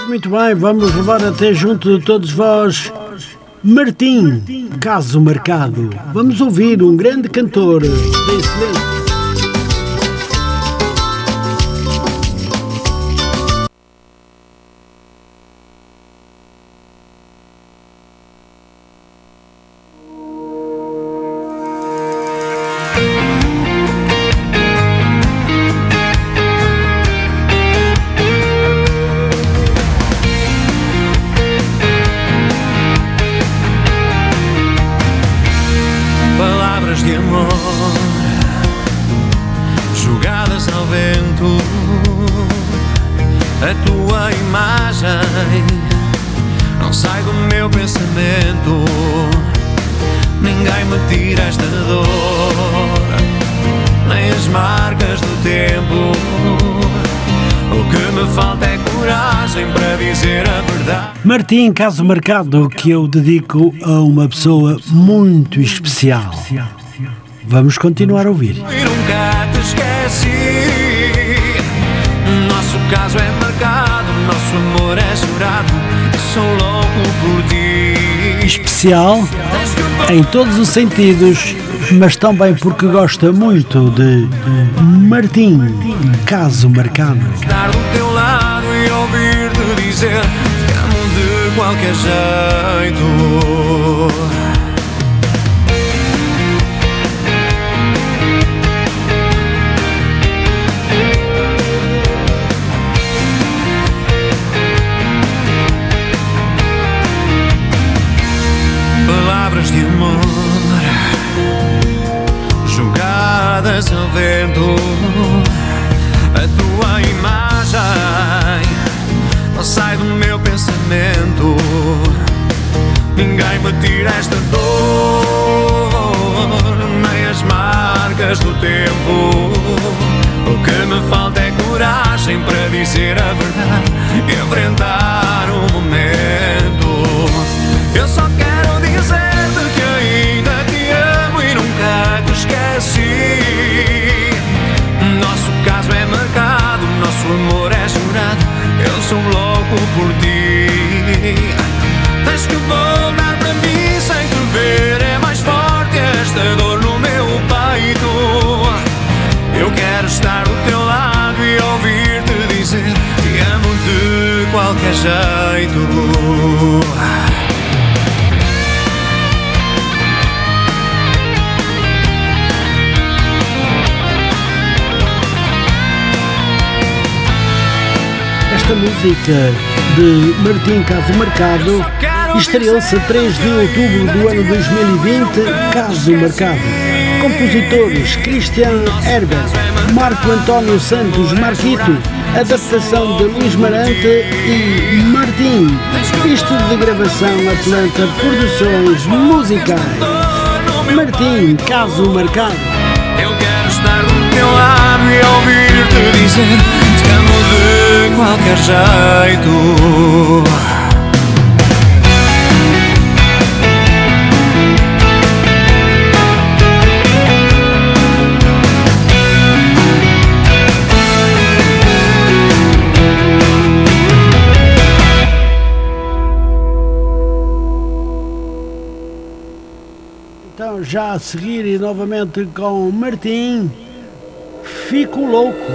Muito bem, vamos levar até junto de todos vós Martim, caso marcado. Vamos ouvir um grande cantor da excelência. Martim, caso marcado, que eu dedico a uma pessoa muito especial. Vamos continuar a ouvir. E nunca te esqueci. Nosso caso é marcado, nosso amor é jurado. Sou louco por ti. Especial em todos os sentidos, mas também porque gosta muito de Martim, caso marcado. Qualquer jeito. Palavras de amor jogadas ao vento. Ninguém me tira esta dor, nem as marcas do tempo. O que me falta é coragem para dizer a verdade enfrentar o momento. Estar do teu lado e ouvir-te dizer: Te amo de qualquer jeito. Esta música de Martim Caso Marcado estreou-se a 3 de outubro do ano 2020, Caso Marcado. Compositores Christian Herbert, Marco António Santos Marquito, adaptação de Luís Marante e Martim. Estúdio de gravação Atlanta Produções Musicais. Martim Caso Marcado. Eu quero estar do teu lado e ouvir-te dizer Te amo de qualquer jeito já a seguir e novamente com Martim, Fico Louco.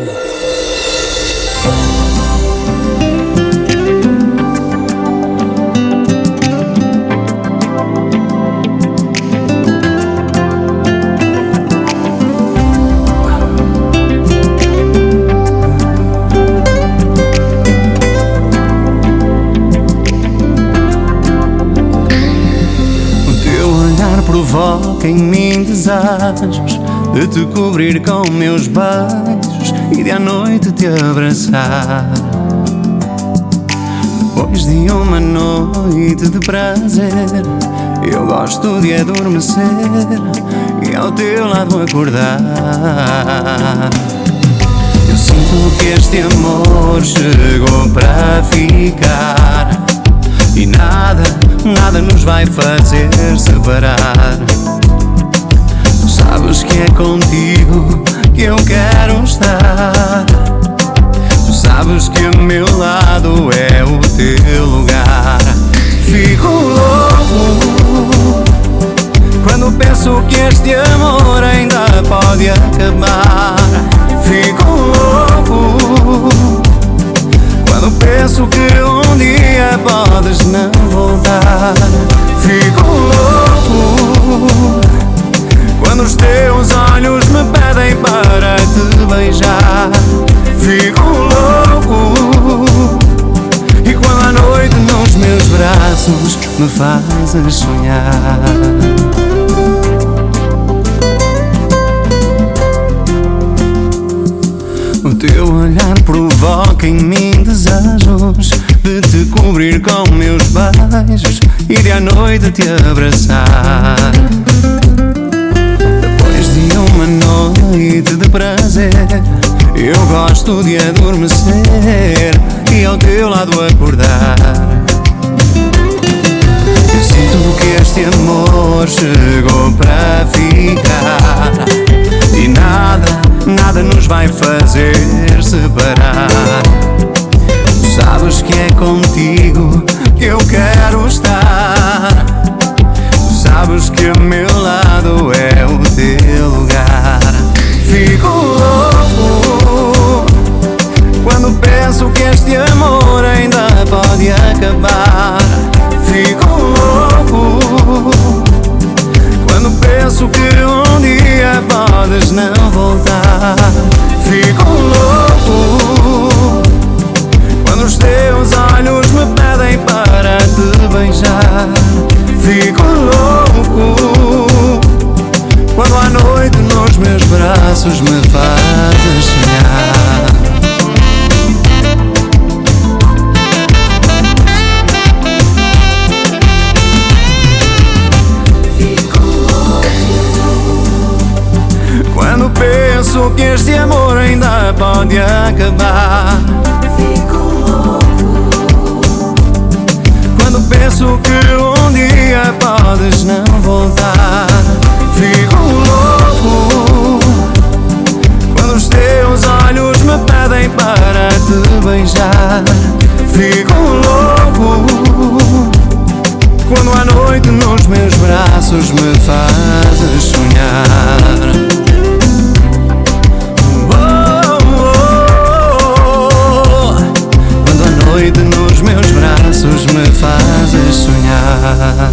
Provoca em mim desejos de te cobrir com meus beijos e de à noite te abraçar. Depois de uma noite de prazer, eu gosto de adormecer e ao teu lado acordar. Eu sinto que este amor chegou para ficar e nada, nada nos vai fazer separar. Tu sabes que é contigo que eu quero estar. Tu sabes que o meu lado é o teu lugar. Fico louco quando penso que este amor ainda pode acabar. Fico louco quando penso que um dia podes não voltar. Fico louco quando os teus olhos me pedem para te beijar. Fico louco e quando a noite nos meus braços me fazes sonhar. Teu olhar provoca em mim desejos de te cobrir com meus beijos e de à noite te abraçar. Depois de uma noite de prazer, eu gosto de adormecer e ao teu lado acordar. Eu sinto que este amor chegou para ficar e nada, nada nos vai fazer separar. Tu sabes que é contigo que eu quero estar. Tu sabes que o meu lado é o teu lugar. Fico louco quando penso que este amor ainda pode acabar. Fico louco penso que um dia podes não voltar. Fico louco quando os teus olhos me pedem para te beijar. Fico louco quando à noite nos meus braços me fazes sonhar. Penso que este amor ainda pode acabar. Quando penso que um dia podes não voltar. Fico louco quando os teus olhos me pedem para te beijar. Fico louco quando à noite nos meus braços me fazes sonhar. Noite nos meus braços me fazes sonhar.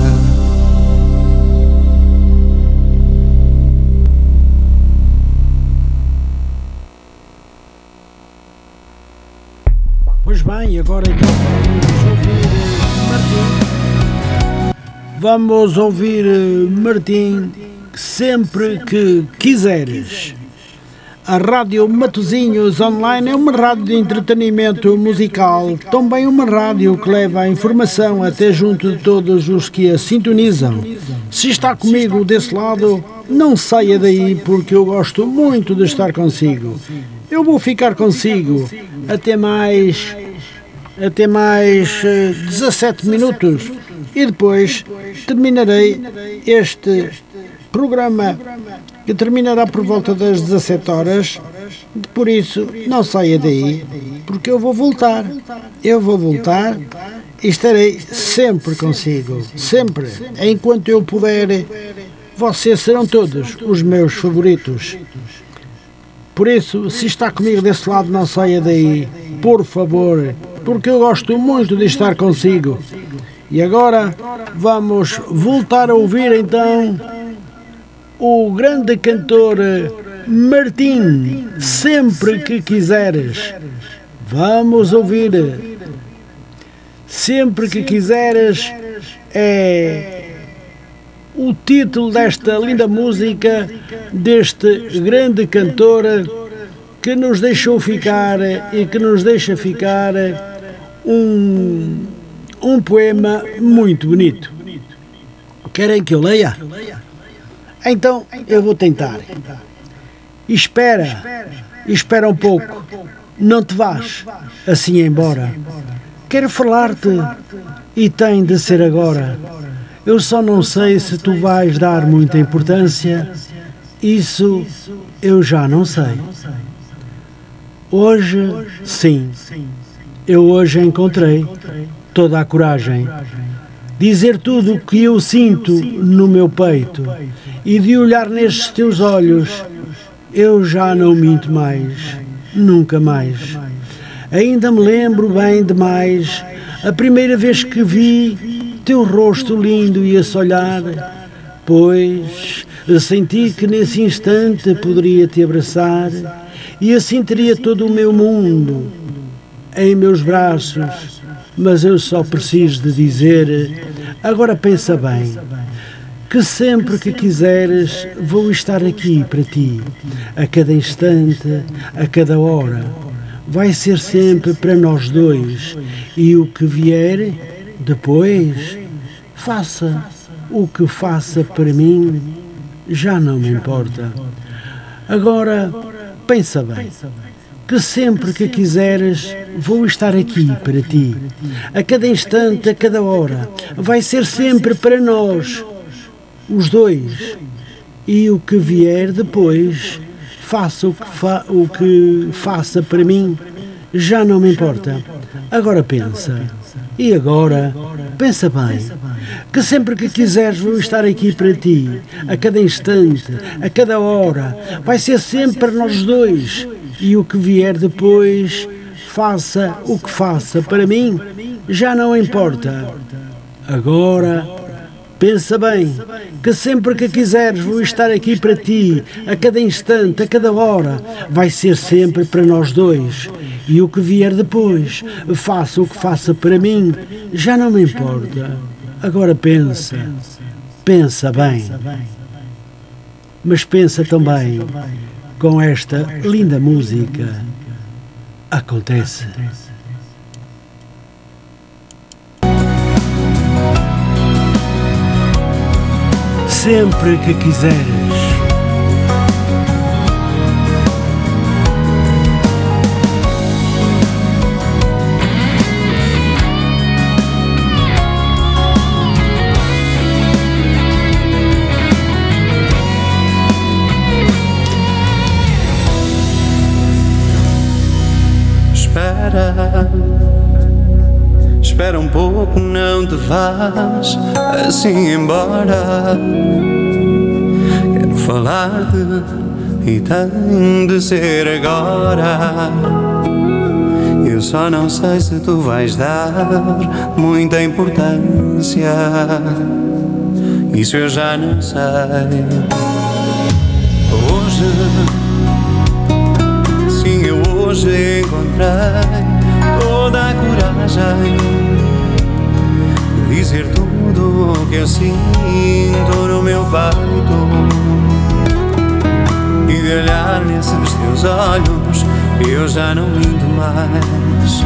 Pois bem, agora então vamos ouvir Martim. Vamos ouvir eh, Martim sempre que quiseres. A Rádio Matozinhos Online é uma rádio de entretenimento musical, também uma rádio que leva a informação até junto de todos os que a sintonizam. Se está comigo desse lado, não saia daí porque eu gosto muito de estar consigo. Eu vou ficar consigo até mais até mais eh, 17 minutos e depois terminarei este programa que terminará por volta das 17 horas. Por isso, não saia daí, porque eu vou voltar. Eu vou voltar e estarei sempre consigo. Sempre. Enquanto eu puder, vocês serão todos os meus favoritos. Por isso, se está comigo desse lado, não saia daí, por favor, porque eu gosto muito de estar consigo. E agora vamos voltar a ouvir então o grande cantor Martim, sempre que quiseres. Vamos ouvir. Sempre que quiseres é o título desta linda música deste grande cantor que nos deixou ficar e que nos deixa ficar um, um poema muito bonito. Querem que eu leia? Então eu vou tentar. Espera, espera um pouco, não te vás assim embora. Quero falar-te e tem de ser agora. Eu só não sei se tu vais dar muita importância, isso eu já não sei. Hoje, sim, eu hoje encontrei toda a coragem. Dizer tudo o que eu sinto no meu peito e de olhar nestes teus olhos, eu já não minto mais, nunca mais. Ainda me lembro bem demais a primeira vez que vi teu rosto lindo e esse olhar, pois senti que nesse instante poderia te abraçar e assim teria todo o meu mundo em meus braços. Mas eu só preciso de dizer, agora pensa bem, que sempre que quiseres vou estar aqui para ti, a cada instante, a cada hora. Vai ser sempre para nós dois e o que vier depois, faça o que faça para mim, já não me importa. Agora, pensa bem que sempre que quiseres vou estar aqui para ti, a cada instante, a cada hora. Vai ser sempre para nós, os dois. E o que vier depois, faça o que, fa o que faça para mim, já não me importa. Agora pensa. E agora, pensa bem, que sempre que quiseres vou estar aqui para ti, a cada instante, a cada hora. Vai ser sempre para nós dois e o que vier depois, faça o que faça, para mim já não importa. Agora, pensa bem, que sempre que quiseres vou estar aqui para ti, a cada instante, a cada hora, vai ser sempre para nós dois. E o que vier depois, faça o que faça para mim, já não me importa. Agora pensa, pensa bem. Mas pensa também com esta linda música acontece. Sempre que quiseres. Espera, um pouco, não te vás assim embora. Quero falar-te e tem de ser agora. Eu só não sei se tu vais dar muita importância. Isso eu já não sei. Hoje Sim, eu hoje encontrei coragem de dizer tudo o que eu sinto no meu peito e de olhar nesses teus olhos. Eu já não minto mais,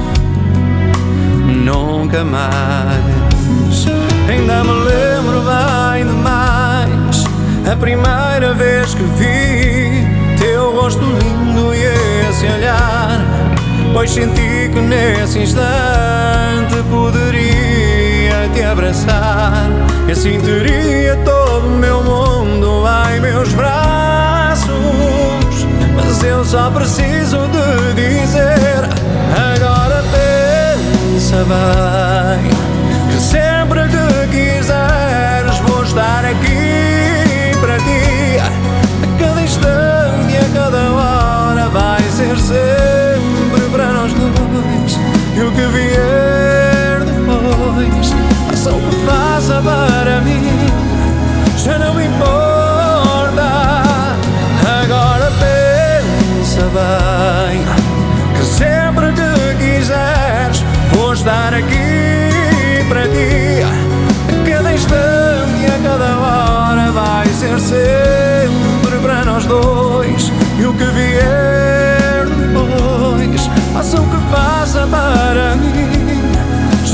nunca mais. Ainda me lembro bem demais a primeira vez que vi teu rosto lindo e esse olhar. Pois senti que nesse instante poderia te abraçar. E assim teria todo o meu mundo em meus braços. Mas eu só preciso de dizer: agora pensa bem. Que sempre que quiseres, vou estar aqui para ti. A cada instante e a cada hora vai ser sempre nós dois E o que vier depois Faça o que faça para mim. Já não me importa. Agora pensa bem Que sempre que quiseres Vou estar aqui para ti. A cada instante e a cada hora Vai ser sempre para nós dois.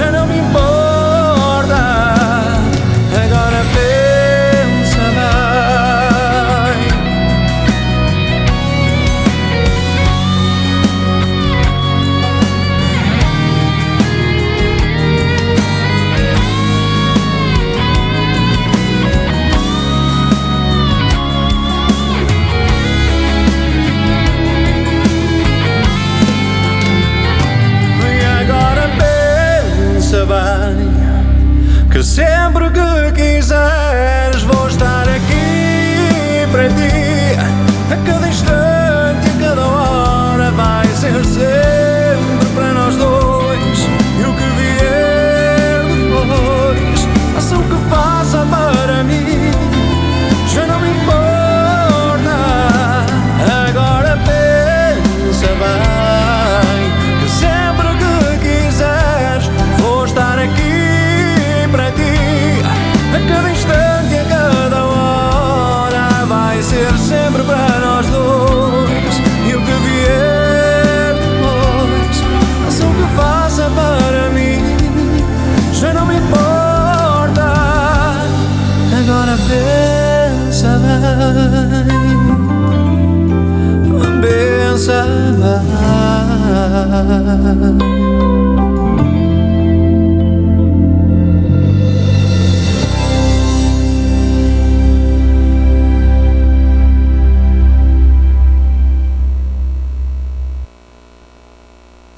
I don't me, more.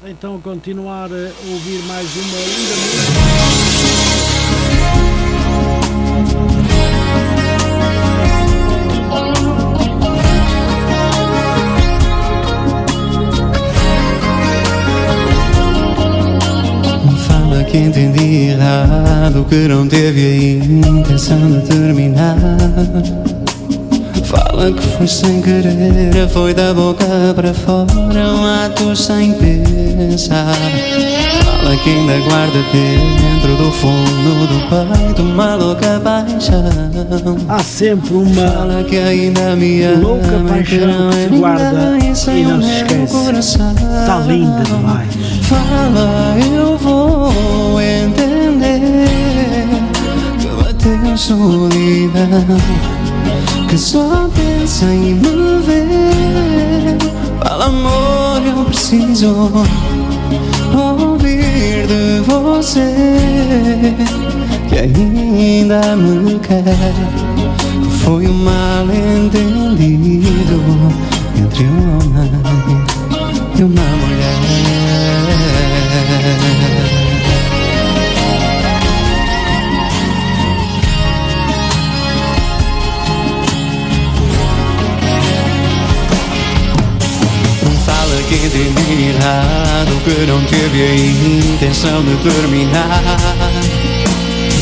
Então continuar a ouvir mais uma linda música. Fala que entendi errado, que não teve a intenção de terminar. Fala que foi sem querer, foi da boca para fora, um ato sem pensar. Fala que ainda guarda dentro do fundo do peito uma louca paixão. Há sempre uma Fala que ainda me ama, louca paixão que é se guarda e não se esquece. Está linda demais. Fala, eu vou entender que bateu solidão, que só pensa em me ver. Fala, amor, eu preciso ouvir de você que ainda me quer. Que foi um mal entendido entre um homem e uma mulher. Fala que entendi errado, que não teve a intenção de terminar.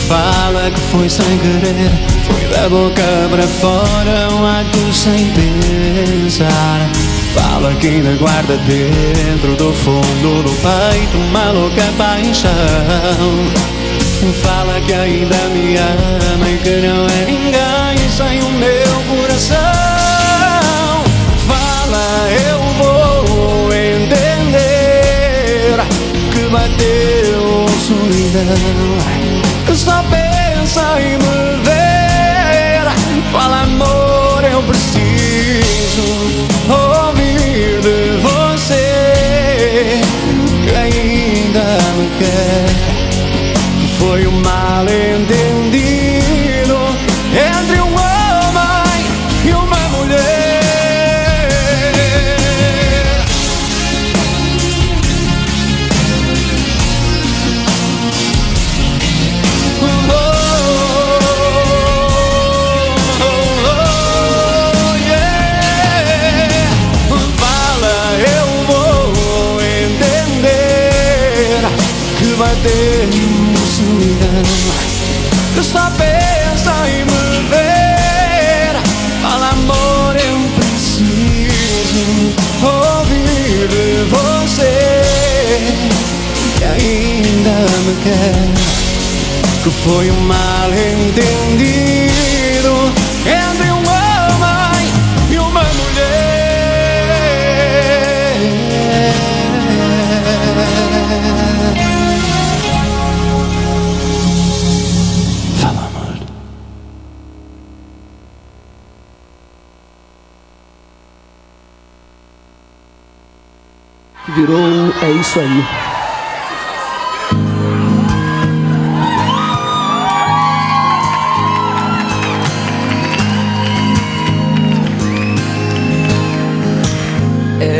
Fala que foi sem querer, foi da boca para fora, um ato sem pensar. Fala que ainda guarda dentro do fundo do peito uma louca paixão. Fala que ainda me ama e que não é ninguém sem o meu coração. Fala, eu vou entender que bateu solidão, que só pensa em me ainda me quer que foi um mal entendido entre um homem e uma mulher. Fala, amor. Virou é isso aí.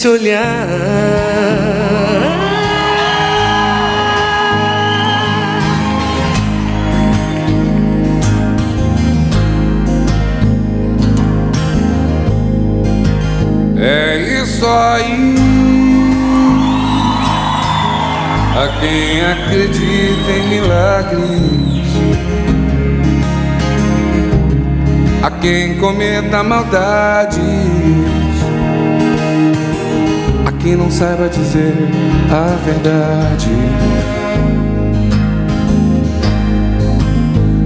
Te olhar. É isso aí. A quem acredita em milagres, a quem cometa maldades, a quem não saiba dizer a verdade.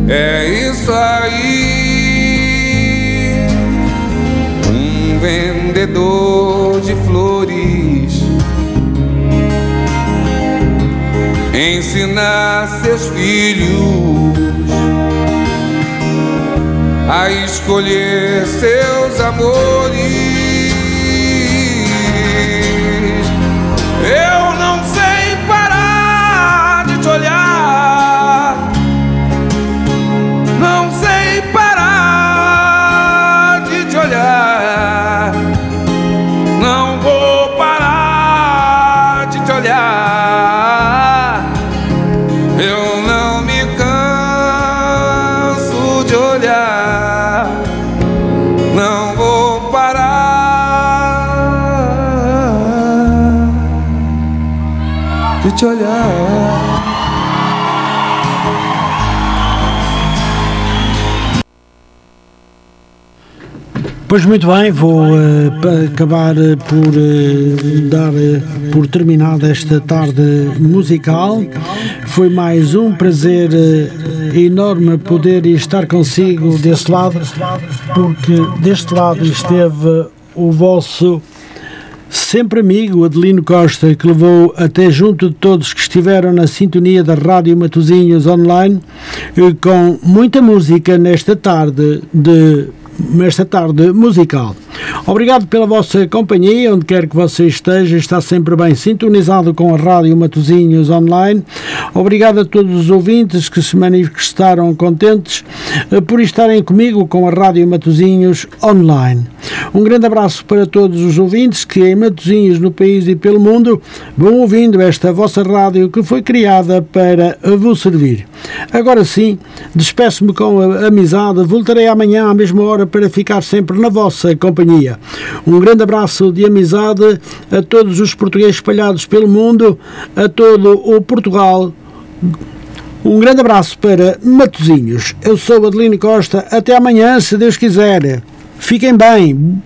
É isso aí. Um vendedor de flores ensinar seus filhos a escolher seus amores. Pois muito bem, vou pa- acabar eh, por eh, dar por terminada esta tarde musical. Foi mais um prazer enorme poder estar consigo desse lado, porque deste lado esteve o vosso sempre amigo Adelino Costa, que levou até junto de todos que estiveram na sintonia da Rádio Matozinhos Online, com muita música nesta tarde de nesta tarde musical. Obrigado pela vossa companhia, onde quer que você esteja, está sempre bem sintonizado com a Rádio Matozinhos Online. Obrigado a todos os ouvintes que se manifestaram contentes eh, por estarem comigo com a Rádio Matozinhos Online. Um grande abraço para todos os ouvintes que em Matozinhos, no país e pelo mundo, vão ouvindo esta vossa rádio que foi criada para vos servir. Agora sim, despeço-me com a amizade, voltarei amanhã à mesma hora para ficar sempre na vossa companhia. Um grande abraço de amizade a todos os portugueses espalhados pelo mundo, a todo o Portugal. Um grande abraço para Matozinhos. Eu sou Adelino Costa. Até amanhã, se Deus quiser. Fiquem bem.